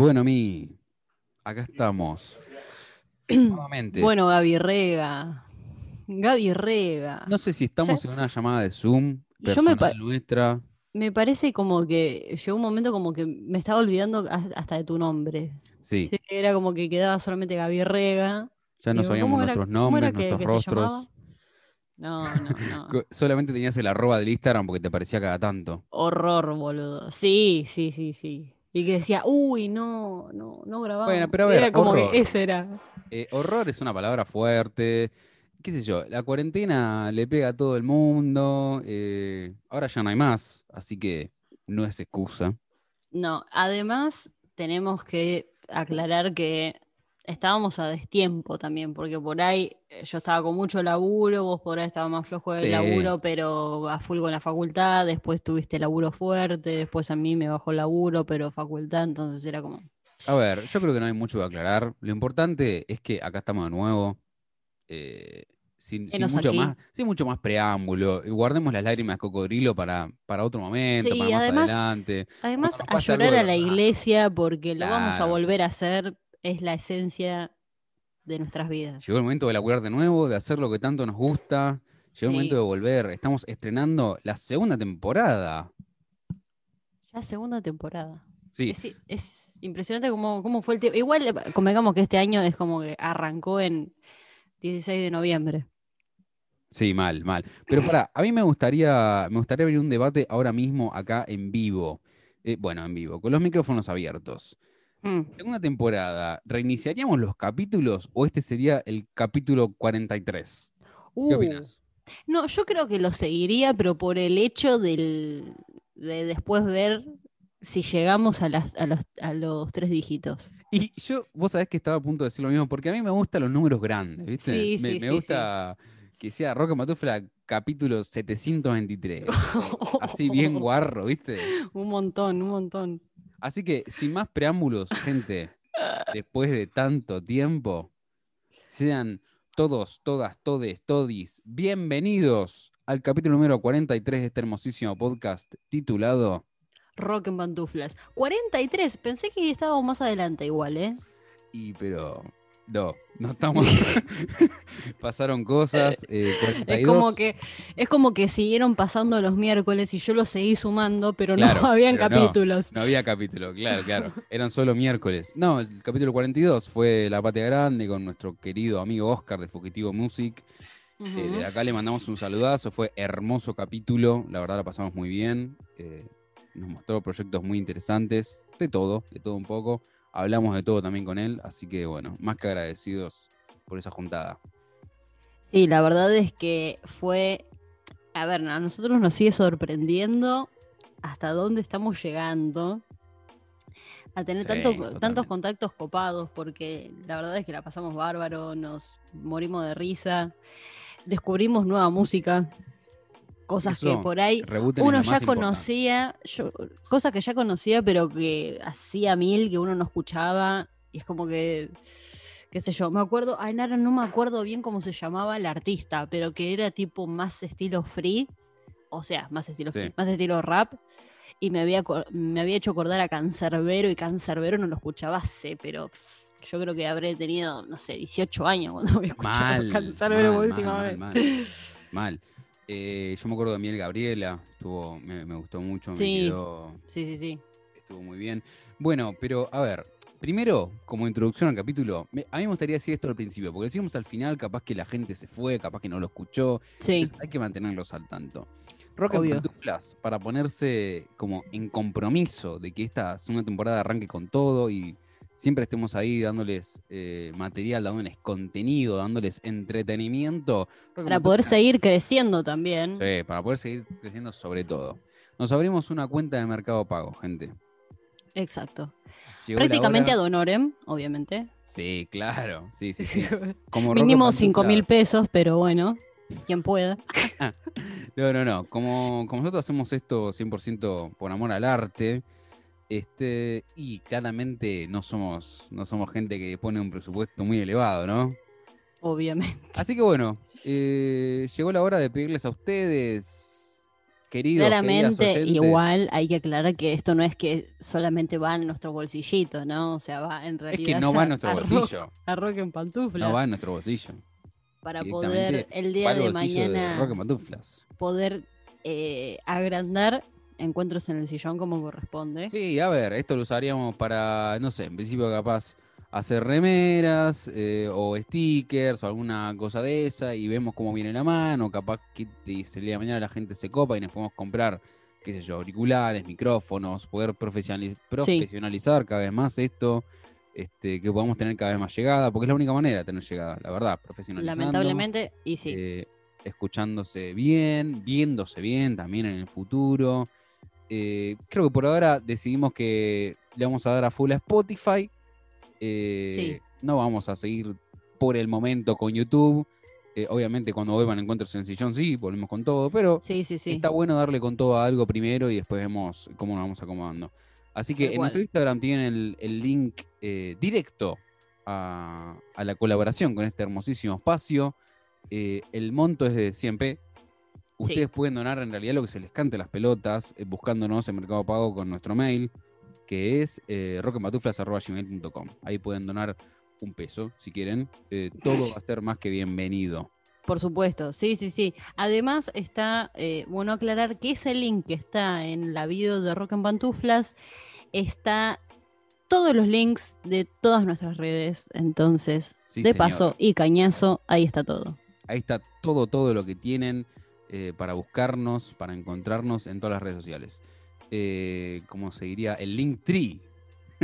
Bueno, mi, acá estamos. Nuevamente. Bueno, Gaby Rega. Gaby Rega. No sé si estamos en una llamada de Zoom Yo me nuestra. Me parece como que llegó un momento como que me estaba olvidando has- hasta de tu nombre. Sí, Era como que quedaba solamente Gaby Rega. ya no sabíamos ¿cómo era- nuestros era nombres, nuestros que rostros. No, no, no. Solamente tenías el arroba del Instagram porque te aparecía cada tanto. Horror, boludo. Sí, sí, sí, sí. Y que decía, uy, no, no, no grabamos. Bueno, pero a ver, Era como horror. que ese era. Eh, horror es una palabra fuerte. ¿Qué sé yo? La cuarentena le pega a todo el mundo. eh, ahora ya no hay más, así que no es excusa. No, además tenemos que aclarar que estábamos a destiempo también, porque por ahí eh, yo estaba con mucho laburo, vos por ahí estabas más flojo del Sí. laburo, pero a full con la facultad, después tuviste laburo fuerte, después a mí me bajó el laburo, pero facultad, entonces era como... A ver, yo creo que no hay mucho que aclarar. Lo importante es que acá estamos de nuevo. eh, sin, mucho aquí. más, sin mucho más preámbulo. Y guardemos las lágrimas de cocodrilo para, para otro momento, Sí, para más además- adelante. Además, a llorar a la iglesia, porque lo vamos a volver a hacer, es la esencia de nuestras vidas. Llegó el momento de laburar de nuevo, de hacer lo que tanto nos gusta. Llegó el momento de volver. Estamos estrenando la segunda temporada. Ya segunda temporada. Sí, Es, es impresionante cómo, cómo fue el tiempo. Igual, eh, convengamos que este año es como que arrancó en 16 de noviembre. sí, mal, mal. Pero para, a mí me gustaría, me gustaría abrir un debate ahora mismo acá en vivo. Eh, bueno, en vivo, con los micrófonos abiertos. Mm. Segunda temporada, ¿reiniciaríamos los capítulos o este sería el capítulo 43? ¿Qué Uh, opinas? No, yo creo que lo seguiría, pero por el hecho del, de después ver si llegamos a, las, a, los, a los tres dígitos. Y yo, vos sabés que estaba a punto de decir lo mismo, porque a mí me gustan los números grandes, ¿viste? Sí, me, sí, me sí, gusta que sea Roca Matufla capítulo 723. así bien guarro, ¿viste? un montón, un montón. Así que, sin más preámbulos, gente, después de tanto tiempo, sean todos, todas, todes, todis, bienvenidos al capítulo número 43 de este hermosísimo podcast titulado Rock en pantuflas. 43, pensé que estábamos más adelante igual, ¿eh? Y pero no, no estamos. Pasaron cosas. eh, Es 42. como que es como que siguieron pasando los miércoles y yo los seguí sumando, pero Claro, no habían pero capítulos. No había capítulo, claro, claro. Eran solo miércoles. No, el capítulo 42 fue La Patria Grande con nuestro querido amigo Oscar de Fugitivo Music. Eh, de acá le mandamos un saludazo. Fue hermoso capítulo. La verdad la pasamos muy bien. eh, nos mostró proyectos muy interesantes. De todo, de todo un poco. Hablamos de todo también con él. Así que bueno, más que agradecidos por esa juntada. Sí, la verdad es que fue. A ver, a nosotros nos sigue sorprendiendo hasta dónde estamos llegando. A tener Sí, tanto- totalmente. tantos contactos copados, porque la verdad es que la pasamos bárbaro, nos morimos de risa, descubrimos nueva música, cosas que por ahí uno ya conocía, yo, cosas que ya conocía, pero que hacía mil que uno no escuchaba, y es como que, qué sé yo, me acuerdo, ay, Nara, no me acuerdo bien cómo se llamaba el artista, pero que era tipo más estilo free, o sea, más estilo Sí. free, más estilo rap, y me había, me había hecho acordar a Cancerbero, y Cancerbero no lo escuchaba hace, pero yo creo que habré tenido, no sé, 18 años cuando había escuchado Mal, Cancerbero por última mal, vez. mal. Eh, yo me acuerdo de Miel Gabriela, estuvo, me, me gustó mucho, me quedó, Sí, sí, sí. estuvo muy bien. Bueno, pero a ver, primero, como introducción al capítulo, me- a mí me gustaría decir esto al principio, porque decimos al final, capaz que la gente se fue, capaz que no lo escuchó, Sí, entonces hay que mantenerlos al tanto. Rock and Obvio. Pantuflas, para ponerse como en compromiso de que esta segunda temporada arranque con todo y siempre estemos ahí dándoles eh, material, dándoles contenido, dándoles entretenimiento. Para poder seguir creciendo también. Sí, para poder seguir creciendo sobre todo. Nos abrimos una cuenta de Mercado Pago, gente. Exacto. Llegó Prácticamente ad honorem, obviamente. Sí, claro. Sí, sí, sí. Como Mínimo and 5 mil pesos, pero bueno, quien pueda. No, no, no. Como, como nosotros hacemos esto 100% por amor al arte, este, y claramente no somos, no somos gente que pone un presupuesto muy elevado, ¿no? Obviamente. Así que bueno, eh, llegó la hora de pedirles a ustedes queridos, Claramente, oyentes, igual hay que aclarar que esto no es que solamente va en nuestro bolsillito, ¿no? O sea, va en Es realidad. que no va en nuestro a bolsillo. A rock en pantufla. No va en nuestro bolsillo. para poder el día de de mañana Rock en pantuflas. poder eh, agrandar encuentros en el sillón como corresponde. Sí, a ver, esto lo usaríamos para, no sé, en principio capaz hacer remeras eh, o stickers o alguna cosa de esa y vemos cómo viene la mano, capaz que el día de mañana la gente se copa y nos podemos comprar, qué sé yo, auriculares, micrófonos, poder profesionali- profesionalizar cada vez más esto, este, que podamos tener cada vez más llegada, porque es la única manera de tener llegada, la verdad, profesionalizando. Lamentablemente, y sí. eh, escuchándose bien, viéndose bien también en el futuro. Eh, creo que por ahora decidimos que le vamos a dar a full a Spotify. Eh, No vamos a seguir por el momento con YouTube. Eh, obviamente cuando vuelvan encuentros en el sillón sí, volvemos con todo, pero sí, sí, sí. está bueno darle con todo a algo primero y después vemos cómo nos vamos acomodando. Así que en nuestro Instagram tienen el, el link eh, directo a, a la colaboración con este hermosísimo espacio. Eh, el monto es de 100p. Ustedes pueden donar en realidad lo que se les cante las pelotas, eh, buscándonos en Mercado Pago con nuestro mail, que es eh, rockempatuflas.gmail.com. Ahí pueden donar un peso si quieren. Eh, todo va a ser más que bienvenido. Por supuesto, sí, sí, sí. Además está, eh, bueno aclarar que ese link que está en la bio de Rock en Pantuflas está todos los links de todas nuestras redes. Entonces, Sí, de paso y cañazo, ahí está todo. Ahí está todo, todo lo que tienen eh, para buscarnos, para encontrarnos en todas las redes sociales. Eh, ¿Cómo se diría? El Linktree.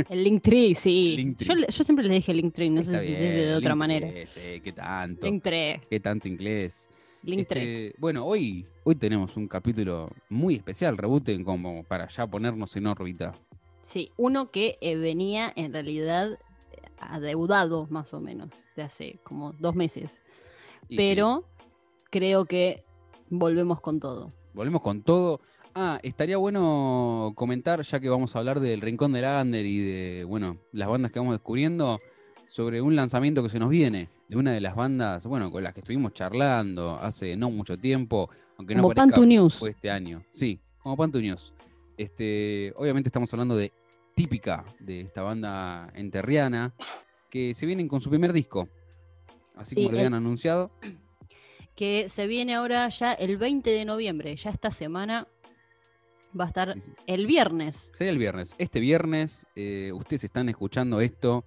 El Linktree, sí. Linktree. Yo, siempre le dije Linktree, no Está sé si se bien, dice de otra Linktree, manera. sí, qué tanto. Linktree, Qué tanto inglés. Linktree. Este, bueno, hoy, hoy tenemos un capítulo muy especial, Rebooten, como para ya ponernos en órbita. Sí, uno que eh, venía en realidad adeudado más o menos de hace como dos meses. Y sí, Pero creo que volvemos con todo. volvemos con todo. Ah, estaría bueno comentar, ya que vamos a hablar del Rincón del Under y de, bueno, las bandas que vamos descubriendo, sobre un lanzamiento que se nos viene, de una de las bandas, bueno, con las que estuvimos charlando hace no mucho tiempo, aunque no Como parezca, Pantu News. fue este año. Sí, como Pantu News. Este, obviamente estamos hablando de Típica, de esta banda enterriana, que se vienen con su primer disco. Así Sí, como lo el- habían anunciado. Que se viene ahora ya el 20 de noviembre, ya esta semana va a estar Sí, sí. el viernes. Sería el viernes. Este viernes, eh, ustedes están escuchando esto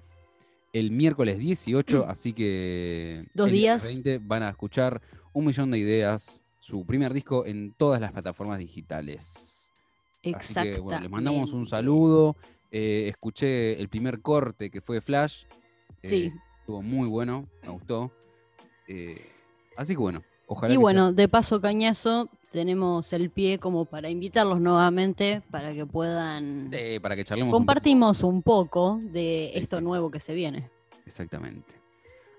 el miércoles 18, así que. Dos el días. 20 van a escuchar un millón de ideas, su primer disco en todas las plataformas digitales. Así Exacto. que, bueno, les mandamos un saludo. Eh, escuché el primer corte que fue Flash. Eh, Sí. Estuvo muy bueno, me gustó. Eh, así que bueno, ojalá Y que bueno, de paso cañazo, tenemos el pie como para invitarlos nuevamente para que puedan para que charlemos. un poco. compartimos un poco de esto nuevo que se viene. Exactamente.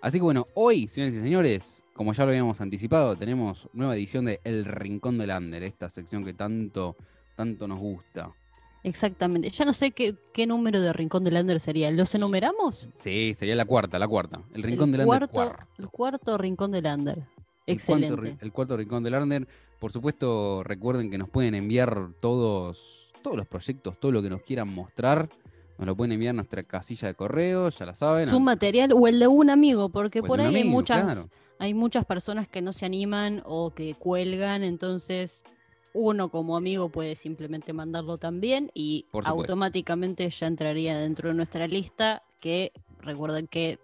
Así que bueno, hoy, señores y señores, como ya lo habíamos anticipado, tenemos nueva edición de El Rincón del Under, esta sección que tanto, tanto nos gusta. Exactamente. Ya no sé qué, qué número de Rincón del Lander sería. ¿Los enumeramos? Sí, sería la cuarta, la cuarta. El Rincón el del Under cuarto, cuarto. El cuarto Rincón del Lander. El Excelente. el cuarto Rincón del Under. Por supuesto, recuerden que nos pueden enviar todos, todos los proyectos, todo lo que nos quieran mostrar. Nos lo pueden enviar a nuestra casilla de correo, ya la saben. Su material o el de un amigo, porque por de ahí hay muchas, claro. hay muchas personas que no se animan o que cuelgan, entonces uno como amigo puede simplemente mandarlo también y automáticamente ya entraría dentro de nuestra lista que recuerden que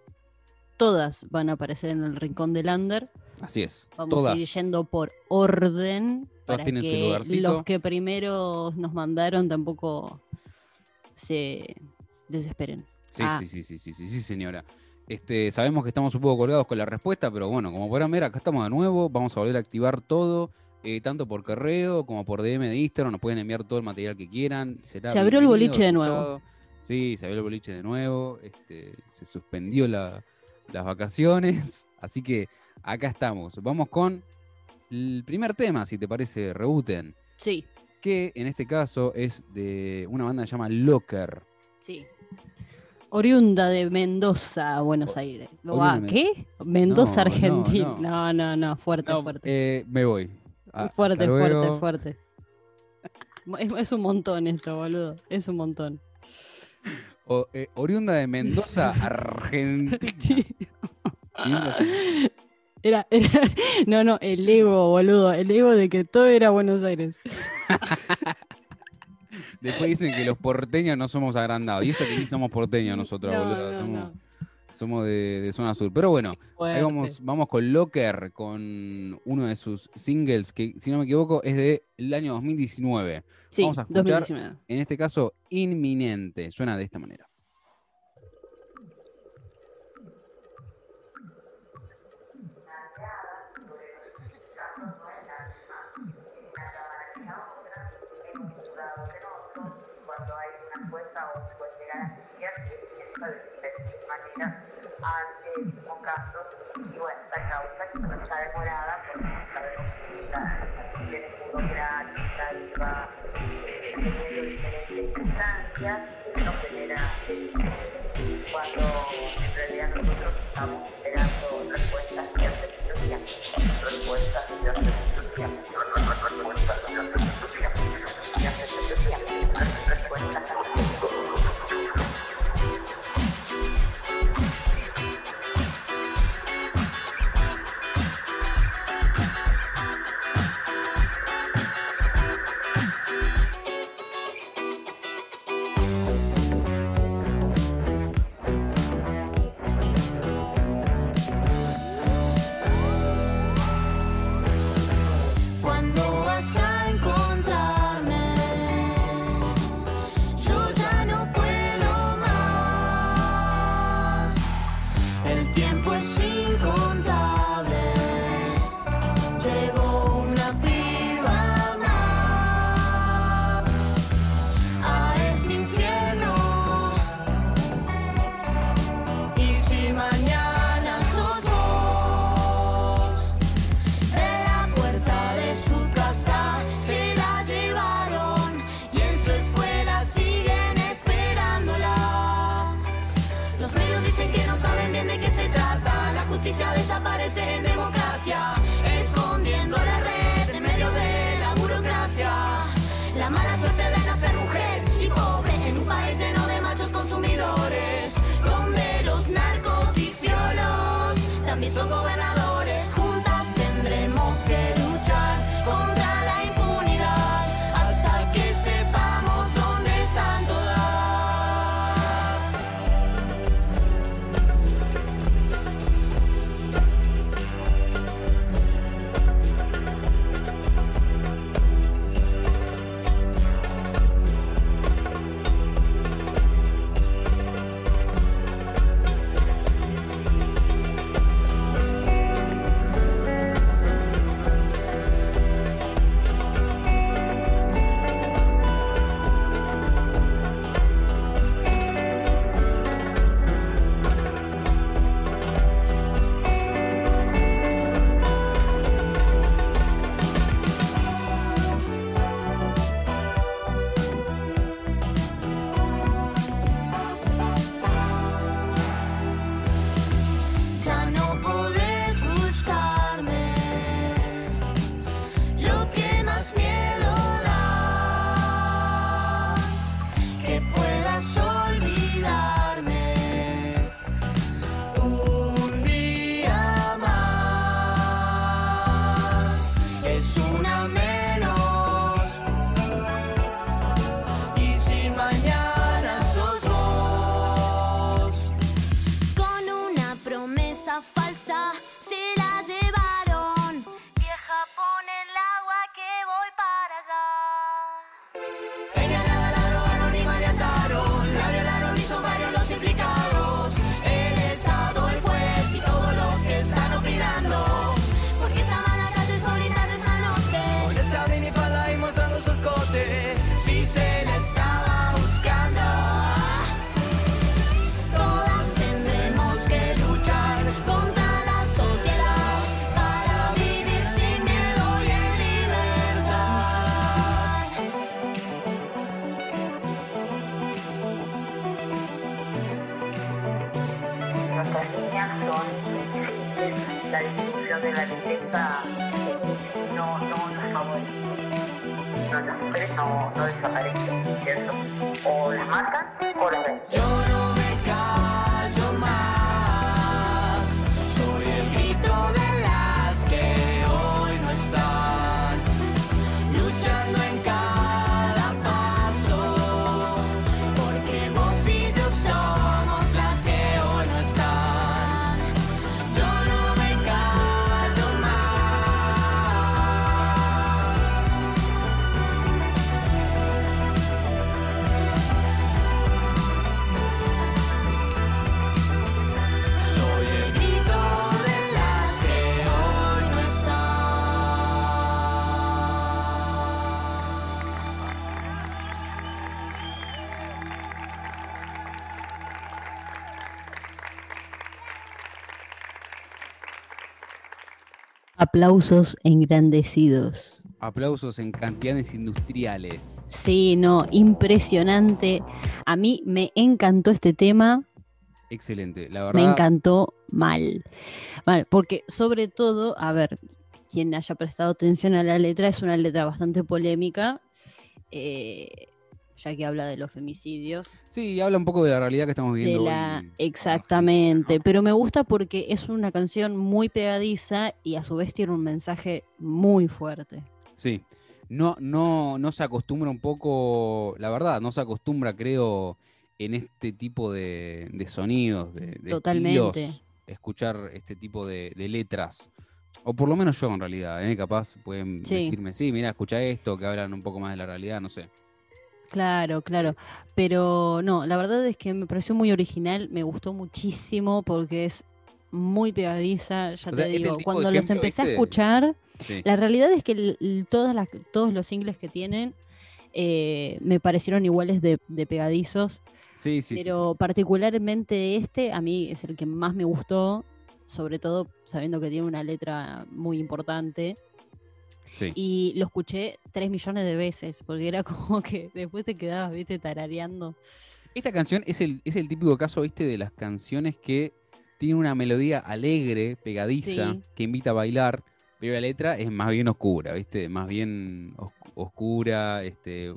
todas van a aparecer en el rincón del under. Así es. Vamos todas. a ir yendo por orden para tienen su que lugarcito. los que primero nos mandaron tampoco se desesperen. Sí, Ah. sí, sí, sí, sí, sí, sí, señora. Este, sabemos que estamos un poco colgados con la respuesta, pero bueno, como podrán ver, acá estamos de nuevo. Vamos a volver a activar todo, eh, tanto por correo como por DM de Instagram. Nos pueden enviar todo el material que quieran. será Se abrió el boliche de nuevo. escuchado. Sí, se abrió el boliche de nuevo. Este, se suspendió la- las vacaciones. Así que acá estamos. Vamos con el primer tema, si te parece, Rebooten. Sí, Que en este caso es de una banda que se llama Locker. sí. Oriunda de Mendoza, Buenos O- Aires. Ah, ¿Qué? Mendoza, No, Argentina. no. No, no, no, fuerte, fuerte. eh, me voy. Ah, fuerte, fuerte, fuerte. Es, es un montón esto, boludo. Es un montón. O, eh, oriunda de Mendoza, Argentina. Era, era, no, no, el ego, boludo. El ego de que todo era Buenos Aires. Después dicen que los porteños no somos agrandados. Y eso que sí somos porteños nosotros, No, boludo. no, somos no. Somos de, de zona sur. Pero bueno, ahí vamos, vamos con Locker, con uno de sus singles, que si no me equivoco es del año 2019. Sí, vamos a escuchar. 2019. En este caso, inminente. Suena de esta manera. Ante el mismo caso. Y bueno, esta causa que no está demorada porque sabemos que la tiene burocrática y va eh, teniendo diferentes instancias, no genera eh, cuando en realidad nosotros estamos esperando respuestas de hace. Respuestas de hace Aplausos engrandecidos. Aplausos en cantidades industriales. Sí, no, impresionante. A mí me encantó este tema, Excelente, la verdad. me encantó mal. Mal, porque sobre todo, a ver, quien haya prestado atención a la letra, es una letra bastante polémica, eh, ya que habla de los femicidios. Sí, habla un poco de la realidad que estamos De viviendo. la... hoy. Exactamente, pero me gusta porque es una canción muy pegadiza y a su vez tiene un mensaje muy fuerte. Sí. No, no, no se acostumbra un poco, la verdad, no se acostumbra, creo, en este tipo de, de sonidos, de, de Totalmente. estilos, escuchar este tipo de, de letras. O por lo menos yo en realidad, ¿eh? capaz pueden Sí. decirme, sí, mira, escucha esto, que hablan un poco más de la realidad, no sé. Claro, claro. Pero no, la verdad es que me pareció muy original, me gustó muchísimo porque es muy pegadiza, ya O te sea, digo, cuando los ejemplo, empecé a escuchar, Sí. la realidad es que el- el- todas las, todos los singles que tienen eh, me parecieron iguales de, de pegadizos, Sí, sí, sí, sí. pero particularmente este a mí es el que más me gustó, sobre todo sabiendo que tiene una letra muy importante. Sí. Y lo escuché tres millones de veces, porque era como que después te quedabas, viste, tarareando. Esta canción es el, es el típico caso, viste, de las canciones que tienen una melodía alegre, pegadiza, Sí. que invita a bailar, pero la letra es más bien oscura, viste, más bien os- oscura, este,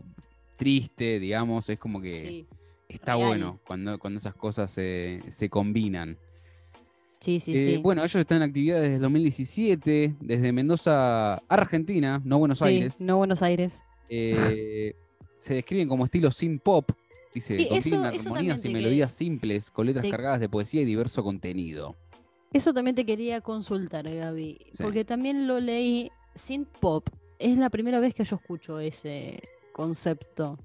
triste, digamos, es como que Sí, está real. bueno cuando, cuando esas cosas se, se combinan. Sí, sí. Eh, sí. Bueno, ellos están en actividad desde el 2017, desde Mendoza, Argentina, no Buenos Sí, Aires. no Buenos Aires. Eh, se describen como estilo synth pop. Dice, Sí, eso armonías y melodías simples, con letras te- cargadas de poesía y diverso contenido. Eso también te quería consultar, Gaby, Sí. porque también lo leí. Synth pop es la primera vez que yo escucho ese concepto.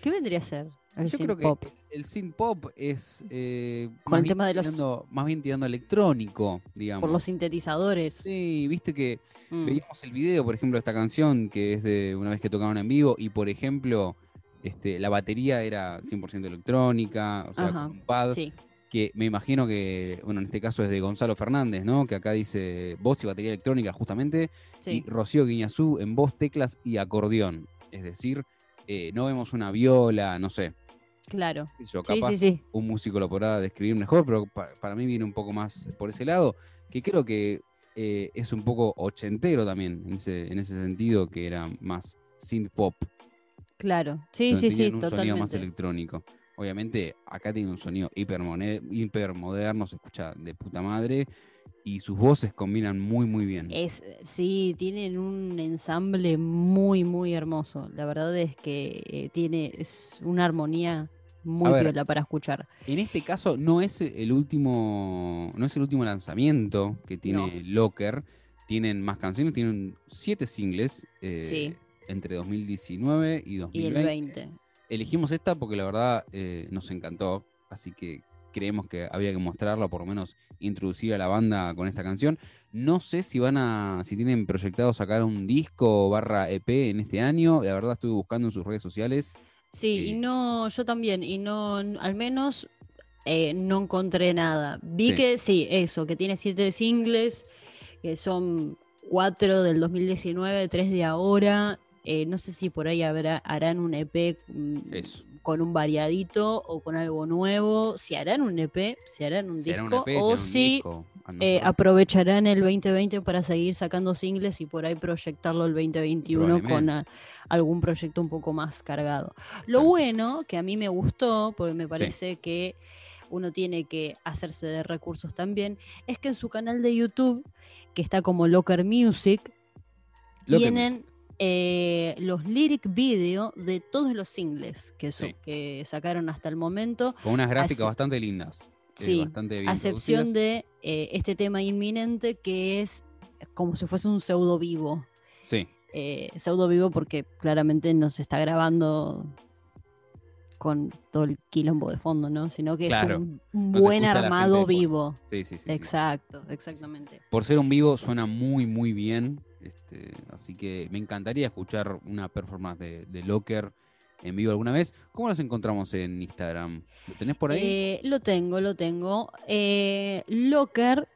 ¿Qué vendría a ser el Yo creo que el synth pop es eh, Con más, el bien tema de los- tirando, más bien tirando electrónico, digamos. Por los sintetizadores. Sí, viste que Mm, veíamos el video, por ejemplo, de esta canción, que es de una vez que tocaban en vivo, y por ejemplo, este, la batería era 100% electrónica, o sea, Ajá, con un pad. sí, que me imagino que, bueno, en este caso es de Gonzalo Fernández, ¿no? Que acá dice voz y batería electrónica justamente, sí. y Rocío Guiñazú en voz, teclas y acordeón. Es decir, eh, no vemos una viola, no sé. Claro. yo, Sí, capaz sí, sí. un músico lo podrá describir mejor, pero pa- para mí viene un poco más por ese lado, que creo que eh, es un poco ochentero también, en ese, en ese sentido, que era más synth pop. Claro. Sí, donde sí, sí, un sonido más electrónico. Obviamente, acá tiene un sonido hipermone- hipermoderno, se escucha de puta madre, y sus voces combinan muy, muy bien. Es, sí, tienen un ensamble muy, muy hermoso. La verdad es que eh, tiene es una armonía muy ver. piola para escuchar. En este caso, no es el último, no es el último lanzamiento que tiene Locker. Tienen más canciones, tienen siete singles eh, Sí. entre 2019 y Y 2020. el 20. Elegimos esta porque la verdad eh, nos encantó, así que creemos que había que mostrarla, o por lo menos introducir a la banda con esta canción. No sé si van a, si tienen proyectado sacar un disco barra EP en este año. La verdad estuve buscando en sus redes sociales. Sí, y no, yo también, y no, al menos eh, no encontré nada. Vi Sí. que sí, eso, que tiene siete singles, que son cuatro del 2019, tres de ahora. Eh, no sé si por ahí habrá, harán un EP mm, Eso. con un variadito o con algo nuevo. Si harán un EP, si harán un Si disco, un EP, si o si eh, aprovecharán el 2020 para seguir sacando singles y por ahí proyectarlo el 2021 con a- algún proyecto un poco más cargado. Lo bueno, que a mí me gustó, porque me parece que uno tiene que hacerse de recursos también, es que en su canal de YouTube, que está como Locker Music, Locker tienen eh, los lyric video de todos los singles que, so- Sí. que sacaron hasta el momento, Con unas gráficas Así- bastante lindas. Eh, Sí, bastante bien a excepción de eh, este tema inminente que es como si fuese un pseudo vivo. Sí, Eh, pseudo vivo porque claramente no se está grabando con todo el quilombo de fondo, ¿no? Sino que Claro. es un, No buen armado vivo. sí, sí, sí, sí. Exacto, exactamente. Por ser un vivo suena muy, muy bien. este, así que me encantaría escuchar una performance de, de Locker en vivo alguna vez. ¿Cómo los encontramos en Instagram? ¿Lo tenés por ahí? Eh, lo tengo, lo tengo. Eh, Locker,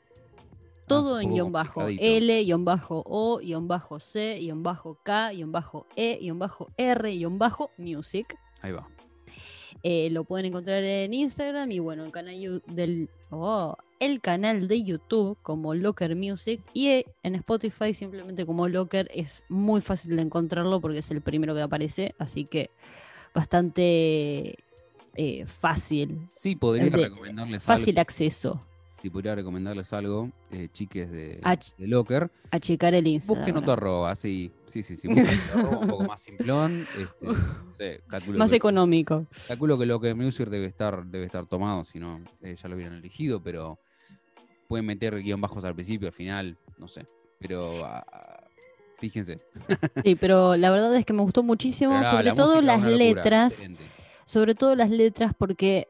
todo Ah, en guion bajo. L, guion bajo O, guion bajo C, guion bajo K, guion bajo E, guion bajo R, guion bajo Music. Ahí va. Eh, lo pueden encontrar en Instagram y bueno, el canal del oh, el canal de YouTube como Locker Music y eh, en Spotify simplemente como Locker es muy fácil de encontrarlo porque es el primero que aparece, así que bastante eh, fácil, Sí, podría de- recomendarles fácil algo. acceso. Si podría recomendarles algo, eh, chiques de, Ah, ch- de Locker. A checar el Instagram. Busquen otro arroba, sí. Sí, sí, sí. arroba un poco más simplón. Este, no sé, Más que- económico. Calculo que Locker Music debe estar, debe estar tomado, si no, eh, ya lo hubieran elegido, pero pueden meter guion bajos al principio, al final, no sé. Pero ah, fíjense. Sí, pero la verdad es que me gustó muchísimo, Pero, sobre la todo música las letras. excelente. sobre todo las letras, porque,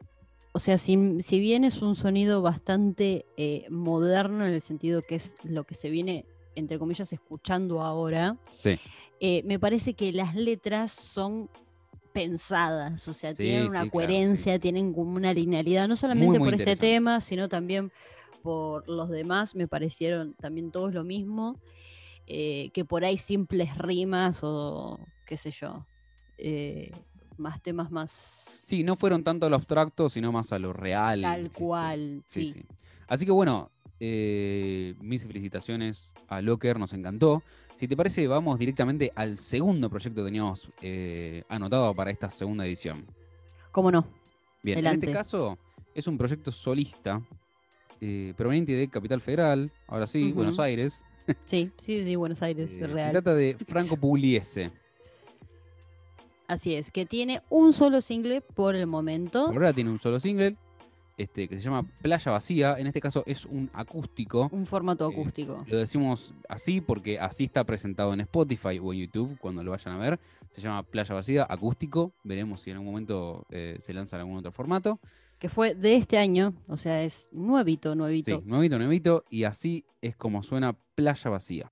o sea, si, si bien es un sonido bastante eh, moderno en el sentido que es lo que se viene, entre comillas, escuchando ahora, Sí. eh, me parece que las letras son pensadas, o sea, Sí, tienen sí, una claro, coherencia, tienen como una linealidad, no solamente muy por este tema, sino también por los demás, me parecieron también todos lo mismo, eh, que por ahí simples rimas o qué sé yo, más temas más Sí, no fueron tanto a lo abstracto, sino más a lo real. tal cual, Sí, sí. sí. Así que bueno, eh, mis felicitaciones a Locker, nos encantó. Si te parece, vamos directamente al segundo proyecto que teníamos eh, anotado para esta segunda edición. ¿Cómo no? Bien, en este caso es un proyecto solista eh, proveniente de Capital Federal, ahora sí. Buenos Aires. Sí, sí, sí, Buenos Aires, es se real. trata de Franco Pugliese. Así es, que tiene un solo single por el momento. Por ahora tiene un solo single este, que se llama Playa Vacía. En este caso es un acústico. Un formato Eh, acústico. Lo decimos así porque así está presentado en Spotify o en YouTube cuando lo vayan a ver. Se llama Playa Vacía, acústico. Veremos si en algún momento eh, se lanza en algún otro formato. Que fue de este año, o sea, es nuevito, Sí, nuevito. nuevito, nuevito. Y así es como suena Playa Vacía.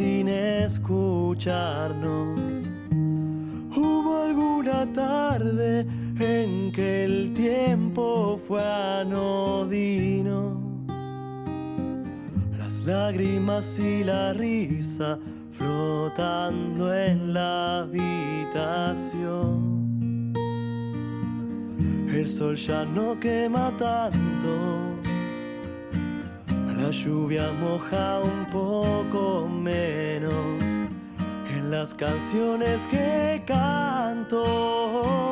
Sin escucharnos. Hubo alguna tarde en que el tiempo fue anodino. Las lágrimas y la risa flotando en la habitación. El sol ya no quema tanto. La lluvia moja un poco menos en las canciones que canto.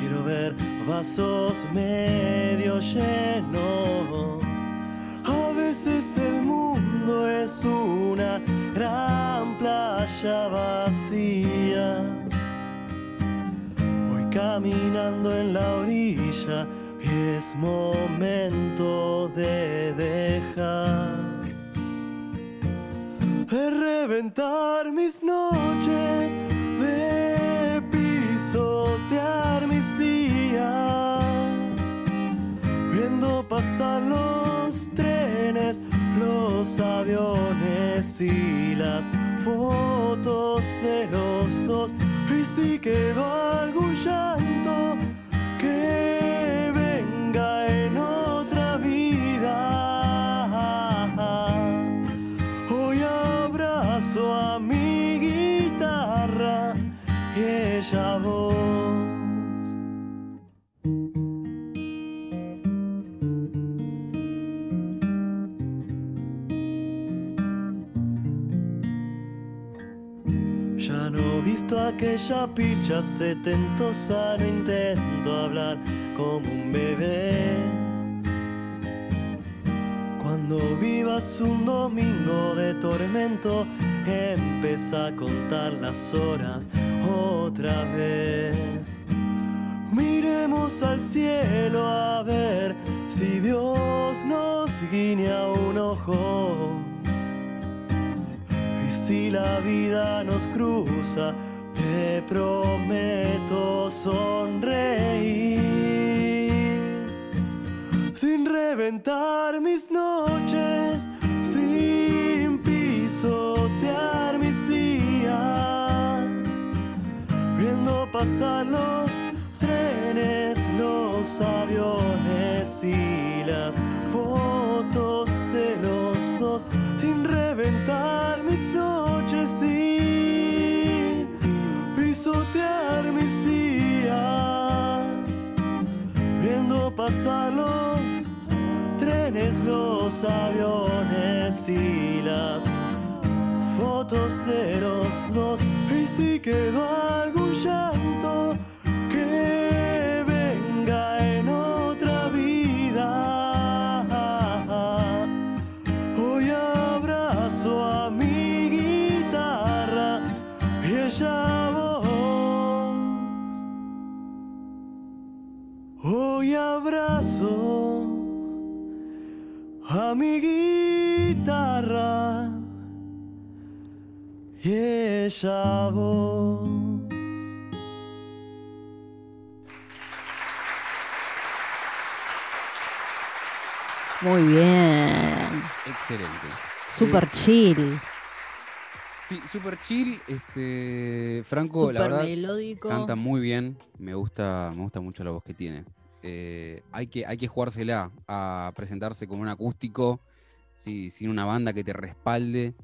Quiero ver vasos medio llenos. A veces el mundo es una gran playa vacía. Voy caminando en la orilla es momento de dejar de reventar mis noches, de pisotear mis días pasan los trenes, los aviones y las fotos de los dos. Y si quedó algún llanto, que aquella pilcha setentosa, no intento hablar como un bebé. Cuando vivas un domingo de tormento, empieza a contar las horas otra vez. Miremos al cielo a ver si Dios nos guiña un ojo. Y si la vida nos cruza, te prometo sonreír. Sin reventar mis noches, sin pisotear mis días. Viendo pasar los pasar los trenes, los aviones y las fotos de los dos. Y si quedó algún llanto, Muy bien. Excelente. Super chill. Sí, super chill. Este, Franco, la verdad, melódico. canta muy bien. Me gusta, me gusta mucho la voz que tiene. Eh, hay, que, hay que jugársela a presentarse con un acústico, sí, sin una banda que te respalde.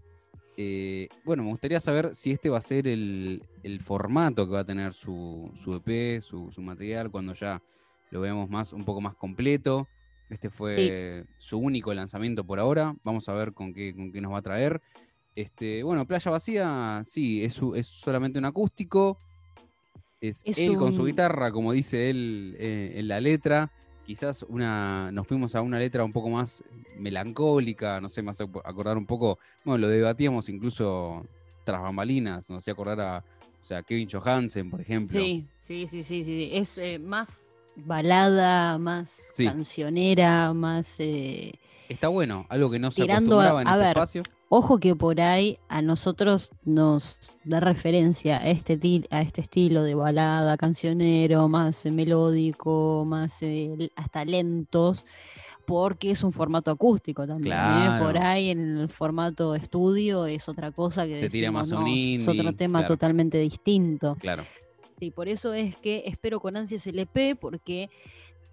Eh, bueno, me gustaría saber si este va a ser el, el formato que va a tener su, su EP, su, su material, cuando ya lo veamos más, un poco más completo. Este fue su único lanzamiento por ahora. Vamos a ver con qué, con qué nos va a traer. Este, bueno, Playa Vacía, sí, es, solamente un acústico. Es, Es él con su guitarra, como dice él eh, en la letra. Quizás una, nos fuimos a una letra un poco más melancólica, no sé, más ac- acordar un poco. Bueno, lo debatíamos incluso tras bambalinas, nos hacía acordar a o sea, Kevin Johansen, por ejemplo. Sí, sí, sí, sí, sí. Es eh, más balada, más Sí. cancionera, más... eh, Está bueno, algo que no se a- acostumbraba en a este ver, espacio. Ojo que por ahí a nosotros nos da referencia a este, a este estilo de balada, cancionero, más eh, melódico, más eh, hasta lentos, porque es un formato acústico también. ¿eh? Por ahí en el formato estudio es otra cosa que Se tira decimos, más "No, es otro indie", tema claro. totalmente distinto. Claro. Sí, por eso es que espero con ansias el EP, porque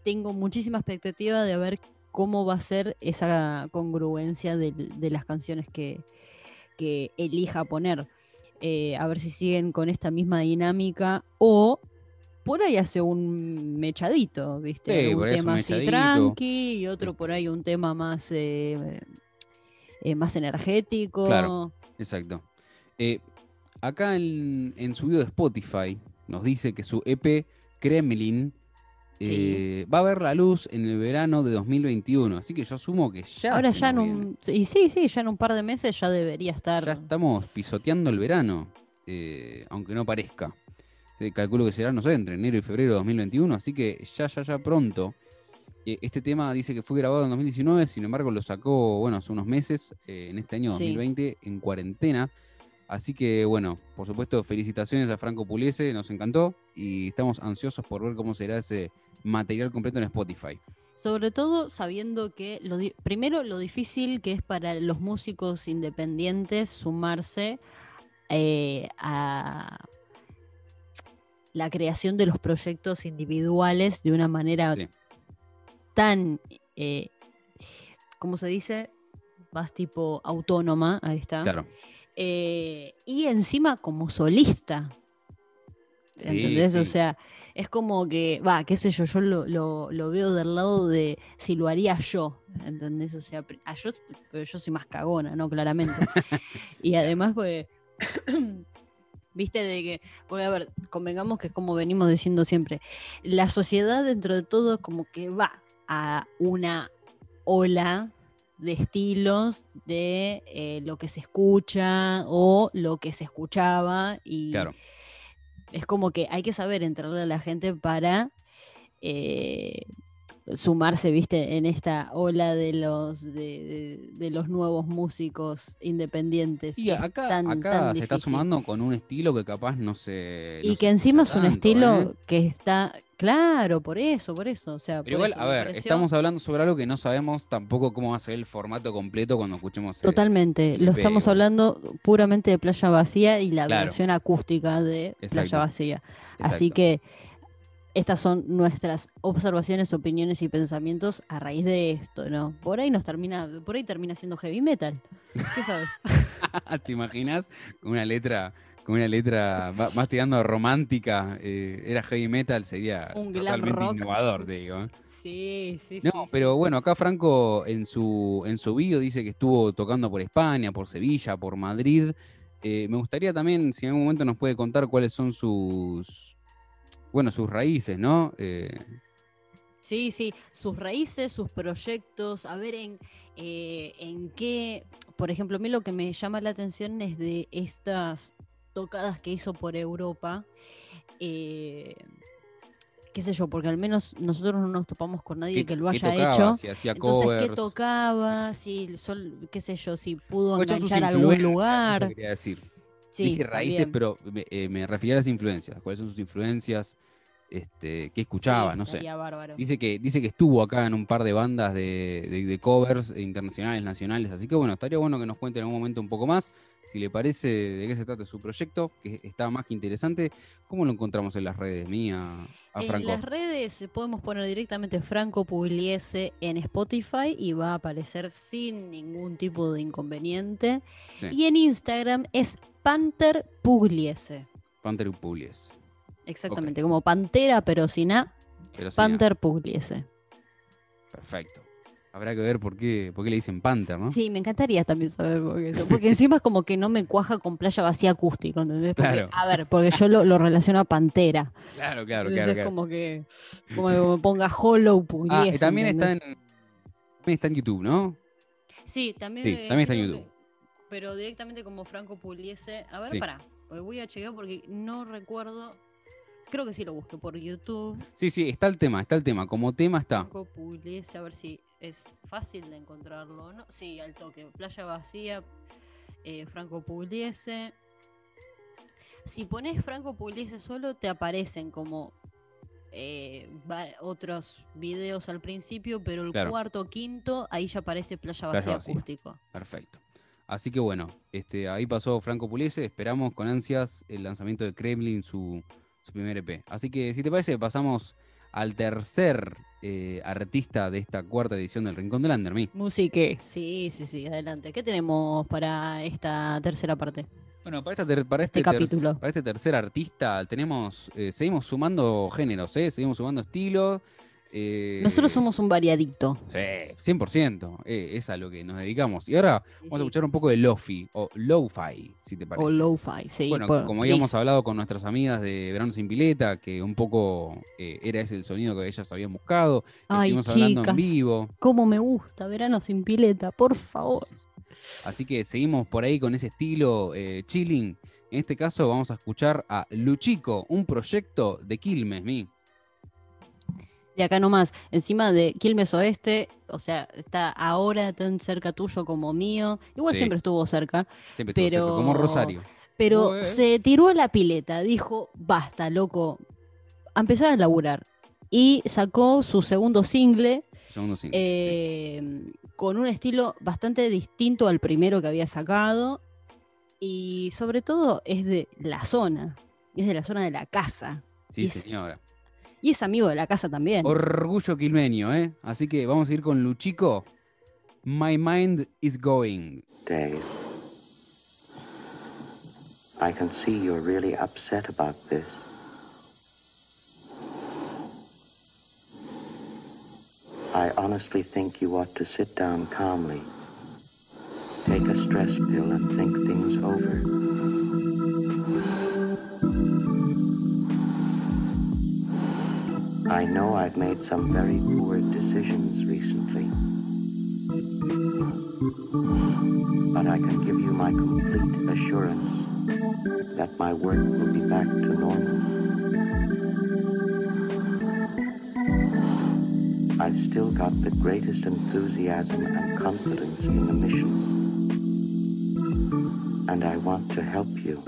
tengo muchísima expectativa de ver cómo va a ser esa congruencia de, las canciones que, que elija poner. Eh, a ver si siguen con esta misma dinámica o por ahí hace un mechadito, ¿viste? Sí, un hace un tema así mechadito. tranqui y otro por ahí un tema más, eh, eh, más energético. Claro. Exacto. Acá en, en su video de Spotify nos dice que su EP Kremlin eh, va a ver la luz en el verano de 2021. Así que yo asumo que ya. Ahora ya en un, y sí, sí, ya en un par de meses ya debería estar. Ya estamos pisoteando el verano, eh, aunque no parezca. Calculo que será, no sé, entre enero y febrero de 2021, así que ya, ya, ya pronto. Eh, este tema dice que fue grabado en 2019, sin embargo lo sacó, bueno, hace unos meses, en este año Sí. 2020, en cuarentena. Así que, bueno, por supuesto, felicitaciones a Franco Puliese, nos encantó y estamos ansiosos por ver cómo será ese material completo en Spotify. Sobre todo sabiendo que, lo primero, lo difícil que es para los músicos independientes sumarse eh, a la creación de los proyectos individuales de una manera Sí. tan, eh, ¿cómo se dice? Más tipo autónoma, ahí está. Claro. Eh, y encima como solista. Sí, ¿Entendés? O sea, es como que, va, qué sé yo, yo lo, lo- lo veo del lado de si lo haría yo, ¿entendés? O sea, ah, yo, pero yo soy más cagona, ¿no? Claramente. y además, pues, viste, de que, porque a ver, convengamos que es como venimos diciendo siempre, la sociedad dentro de todo como que va a una ola de estilos de eh, lo que se escucha o lo que se escuchaba y Claro. Es como que hay que saber entrarle a la gente para eh, sumarse, viste, en esta ola de los de, de- de los nuevos músicos independientes. Y acá, tan- acá tan se está sumando con un estilo que capaz no se. no Y se que encima es un tanto, estilo ¿eh? que está, claro, por eso, por eso. O sea, Pero igual, eso a ver, pareció- estamos hablando sobre algo que no sabemos tampoco cómo va a ser el formato completo cuando escuchemos. el- Totalmente, el lo estamos hablando puramente de Playa Vacía y la Claro. versión acústica de Playa Exacto. Vacía. Así que estas son nuestras observaciones, opiniones y pensamientos a raíz de esto, ¿no? Por ahí nos termina, por ahí termina siendo heavy metal. ¿Qué sabes? ¿Te imaginas? Una letra, con una letra más tirando romántica, eh, era heavy metal, sería Un totalmente rock. innovador, te digo. ¿eh? Sí, sí, No, pero bueno, acá Franco en su, en su video dice que estuvo tocando por España, por Sevilla, por Madrid. Eh, me gustaría también, si en algún momento nos puede contar cuáles son sus, bueno, sus raíces, ¿no? Eh, Sí, sí, sus raíces, sus proyectos, a ver en, eh, en qué, por ejemplo, a mí lo que me llama la atención es de estas tocadas que hizo por Europa, eh, qué sé yo, porque al menos nosotros no nos topamos con nadie ¿qué- que lo qué haya tocaba? hecho. Si hacía Entonces, ¿qué covers. tocaba? Si, sol- qué sé yo, si pudo ¿Cuáles son sus enganchar a algún lugar. Eso quería decir. Sí, Dije raíces, también. pero me, eh, me refería a las influencias. ¿Cuáles son sus influencias? Este, ¿Qué escuchaba? Sí, no sé. bárbaro. Dice que, dice que estuvo acá en un par de bandas de, de- de covers internacionales, nacionales. Así que bueno, estaría bueno que nos cuente en algún momento un poco más. Si le parece de qué se trata su proyecto, que está más que interesante. ¿Cómo lo encontramos en las redes, mía, a En Franco? las redes podemos poner directamente Franco Pugliese en Spotify y va a aparecer sin ningún tipo de inconveniente. Sí. Y en Instagram es Panther Pugliese. Panther Pugliese. Exactamente, como Pantera pero sin A, Pero Panther Pugliese. Perfecto. Habrá que ver por qué, por qué le dicen Panther, ¿no? Sí, me encantaría también saber por qué. eso, Porque encima es como que no me cuaja con playa vacía acústico, ¿entendés? Porque, Claro. A ver, porque yo lo, lo relaciono a Pantera. Claro, claro, Entonces claro. es claro. como que, como que me ponga Hollow Pugliese. Ah, y también está, en, también está en YouTube, ¿no? Sí, también, Sí, también está en YouTube. que- pero directamente como Franco Pugliese. A ver, Sí. pará. porque Voy a chequear porque no recuerdo. Creo que sí lo busqué por YouTube. Sí, sí, está el tema, está el tema. Como tema está. Franco Pugliese, a ver si es fácil de encontrarlo. ¿no? Sí, al toque. Playa vacía, eh, Franco Pugliese. Si pones Franco Pugliese solo, te aparecen como eh, otros videos al principio, pero el Claro. cuarto, quinto, ahí ya aparece Playa Vacía. Acústico. Perfecto. Así que bueno, este, ahí pasó Franco Pugliese. Esperamos con ansias el lanzamiento de Kremlin, su, su primer EP. Así que si te parece, pasamos al tercer eh, artista de esta cuarta edición del Rincón del Anderme. Musique. Sí, sí, sí, adelante. ¿Qué tenemos para esta tercera parte? Bueno, para, esta ter- para, este Este capítulo. para este tercer artista tenemos, eh, seguimos sumando géneros, ¿eh? seguimos sumando estilos. Eh, Nosotros somos un variadito. Sí, 100%. eh, es a lo que nos dedicamos. Y ahora vamos a escuchar un poco de Lofi o Lo-Fi, si te parece. O lo-fi, sí. Bueno, por- como habíamos please. hablado con nuestras amigas de Verano sin Pileta, que un poco eh, era ese el sonido que ellas habían buscado, Ay, estuvimos hablando en chicas. vivo. Cómo me gusta, verano sin pileta, por favor. Así que seguimos por ahí con ese estilo chilling. En este caso vamos a escuchar a Luchico, un proyecto de Quilmes, mi. De acá nomás, encima de Quilmes Oeste, o sea, está ahora tan cerca tuyo como mío. Igual Sí. siempre estuvo cerca, Siempre estuvo cerca, Pero- como Rosario. pero se tiró a la pileta, dijo, basta, loco, a empezar a laburar. y sacó su segundo single Segundo single, sí. eh, con un estilo bastante distinto al primero que había sacado y sobre todo es de la zona, es de la zona de la casa Sí, y- señora. Y es amigo de la casa también. Orgullo quilmeño, ¿eh? Así que vamos a ir con Luchico. My mind is going. Dave, I can see you're really upset about this. I honestly think you ought to sit down calmly, take a stress pill, and think things over. Know I've made some very poor decisions recently. but I can give you my complete assurance that my work will be back to normal. I've still got the greatest enthusiasm and confidence in the mission. And I want to help you.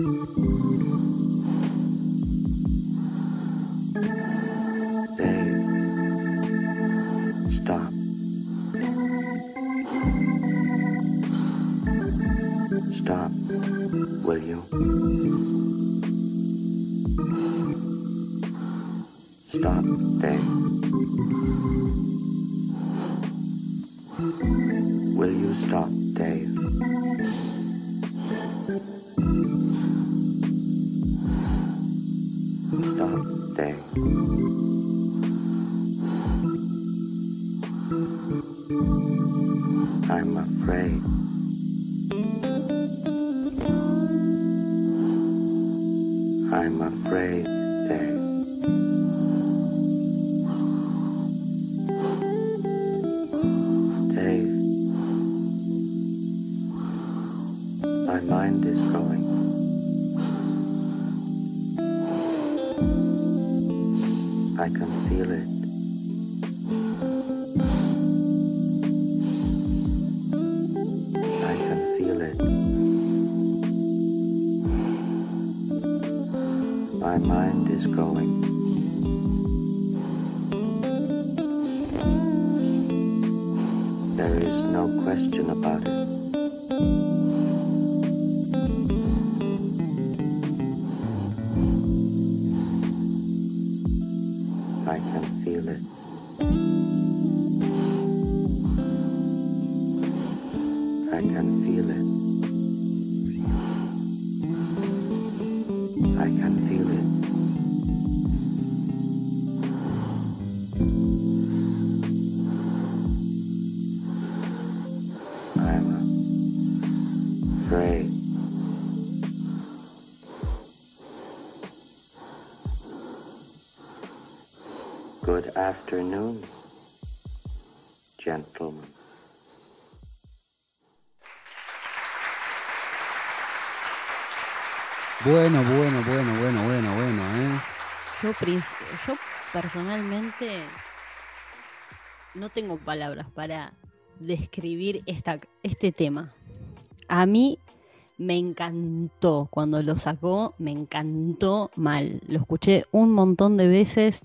My mind is going. There is no question about it. Bueno, bueno, bueno, bueno, bueno, bueno, ¿eh? Yo, personalmente no tengo palabras para describir esta, este tema. A mí me encantó cuando lo sacó, me encantó mal. Lo escuché un montón de veces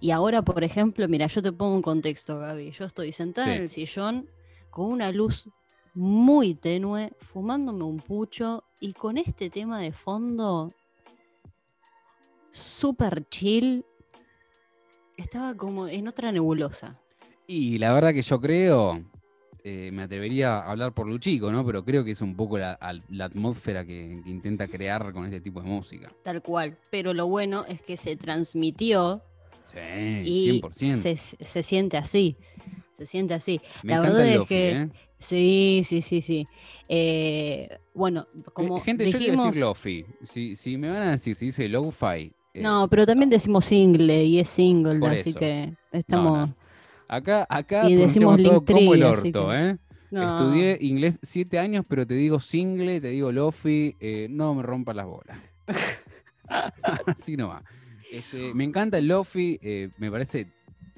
y ahora, por ejemplo, mira, yo te pongo un contexto, Gaby. Yo estoy sentada Sí. en el sillón con una luz muy tenue, fumándome un pucho y con este tema de fondo súper chill. Estaba como en otra nebulosa. Y la verdad que yo creo, eh, me atrevería a hablar por Luchico, ¿no? Pero creo que es un poco la, atmósfera que, que intenta crear con este tipo de música. Tal cual. Pero lo bueno es que se transmitió Sí, y 100%. se, se siente así. Se siente así. Me la verdad es lofi, que- ¿eh? Sí, sí, sí, sí. Eh, bueno, como Eh, Gente, yo le voy a decir lofi. Si, si me van a decir si dice lo-fi. eh, No, pero también decimos single y es single, así eso. que estamos. no. Acá, acá Y decimos todo como el orto, que- ¿eh? No. Estudié inglés siete años, pero te digo single, te digo lofi, eh, no me rompas las bolas. Así no va. Este, me encanta el lofi, eh, me parece,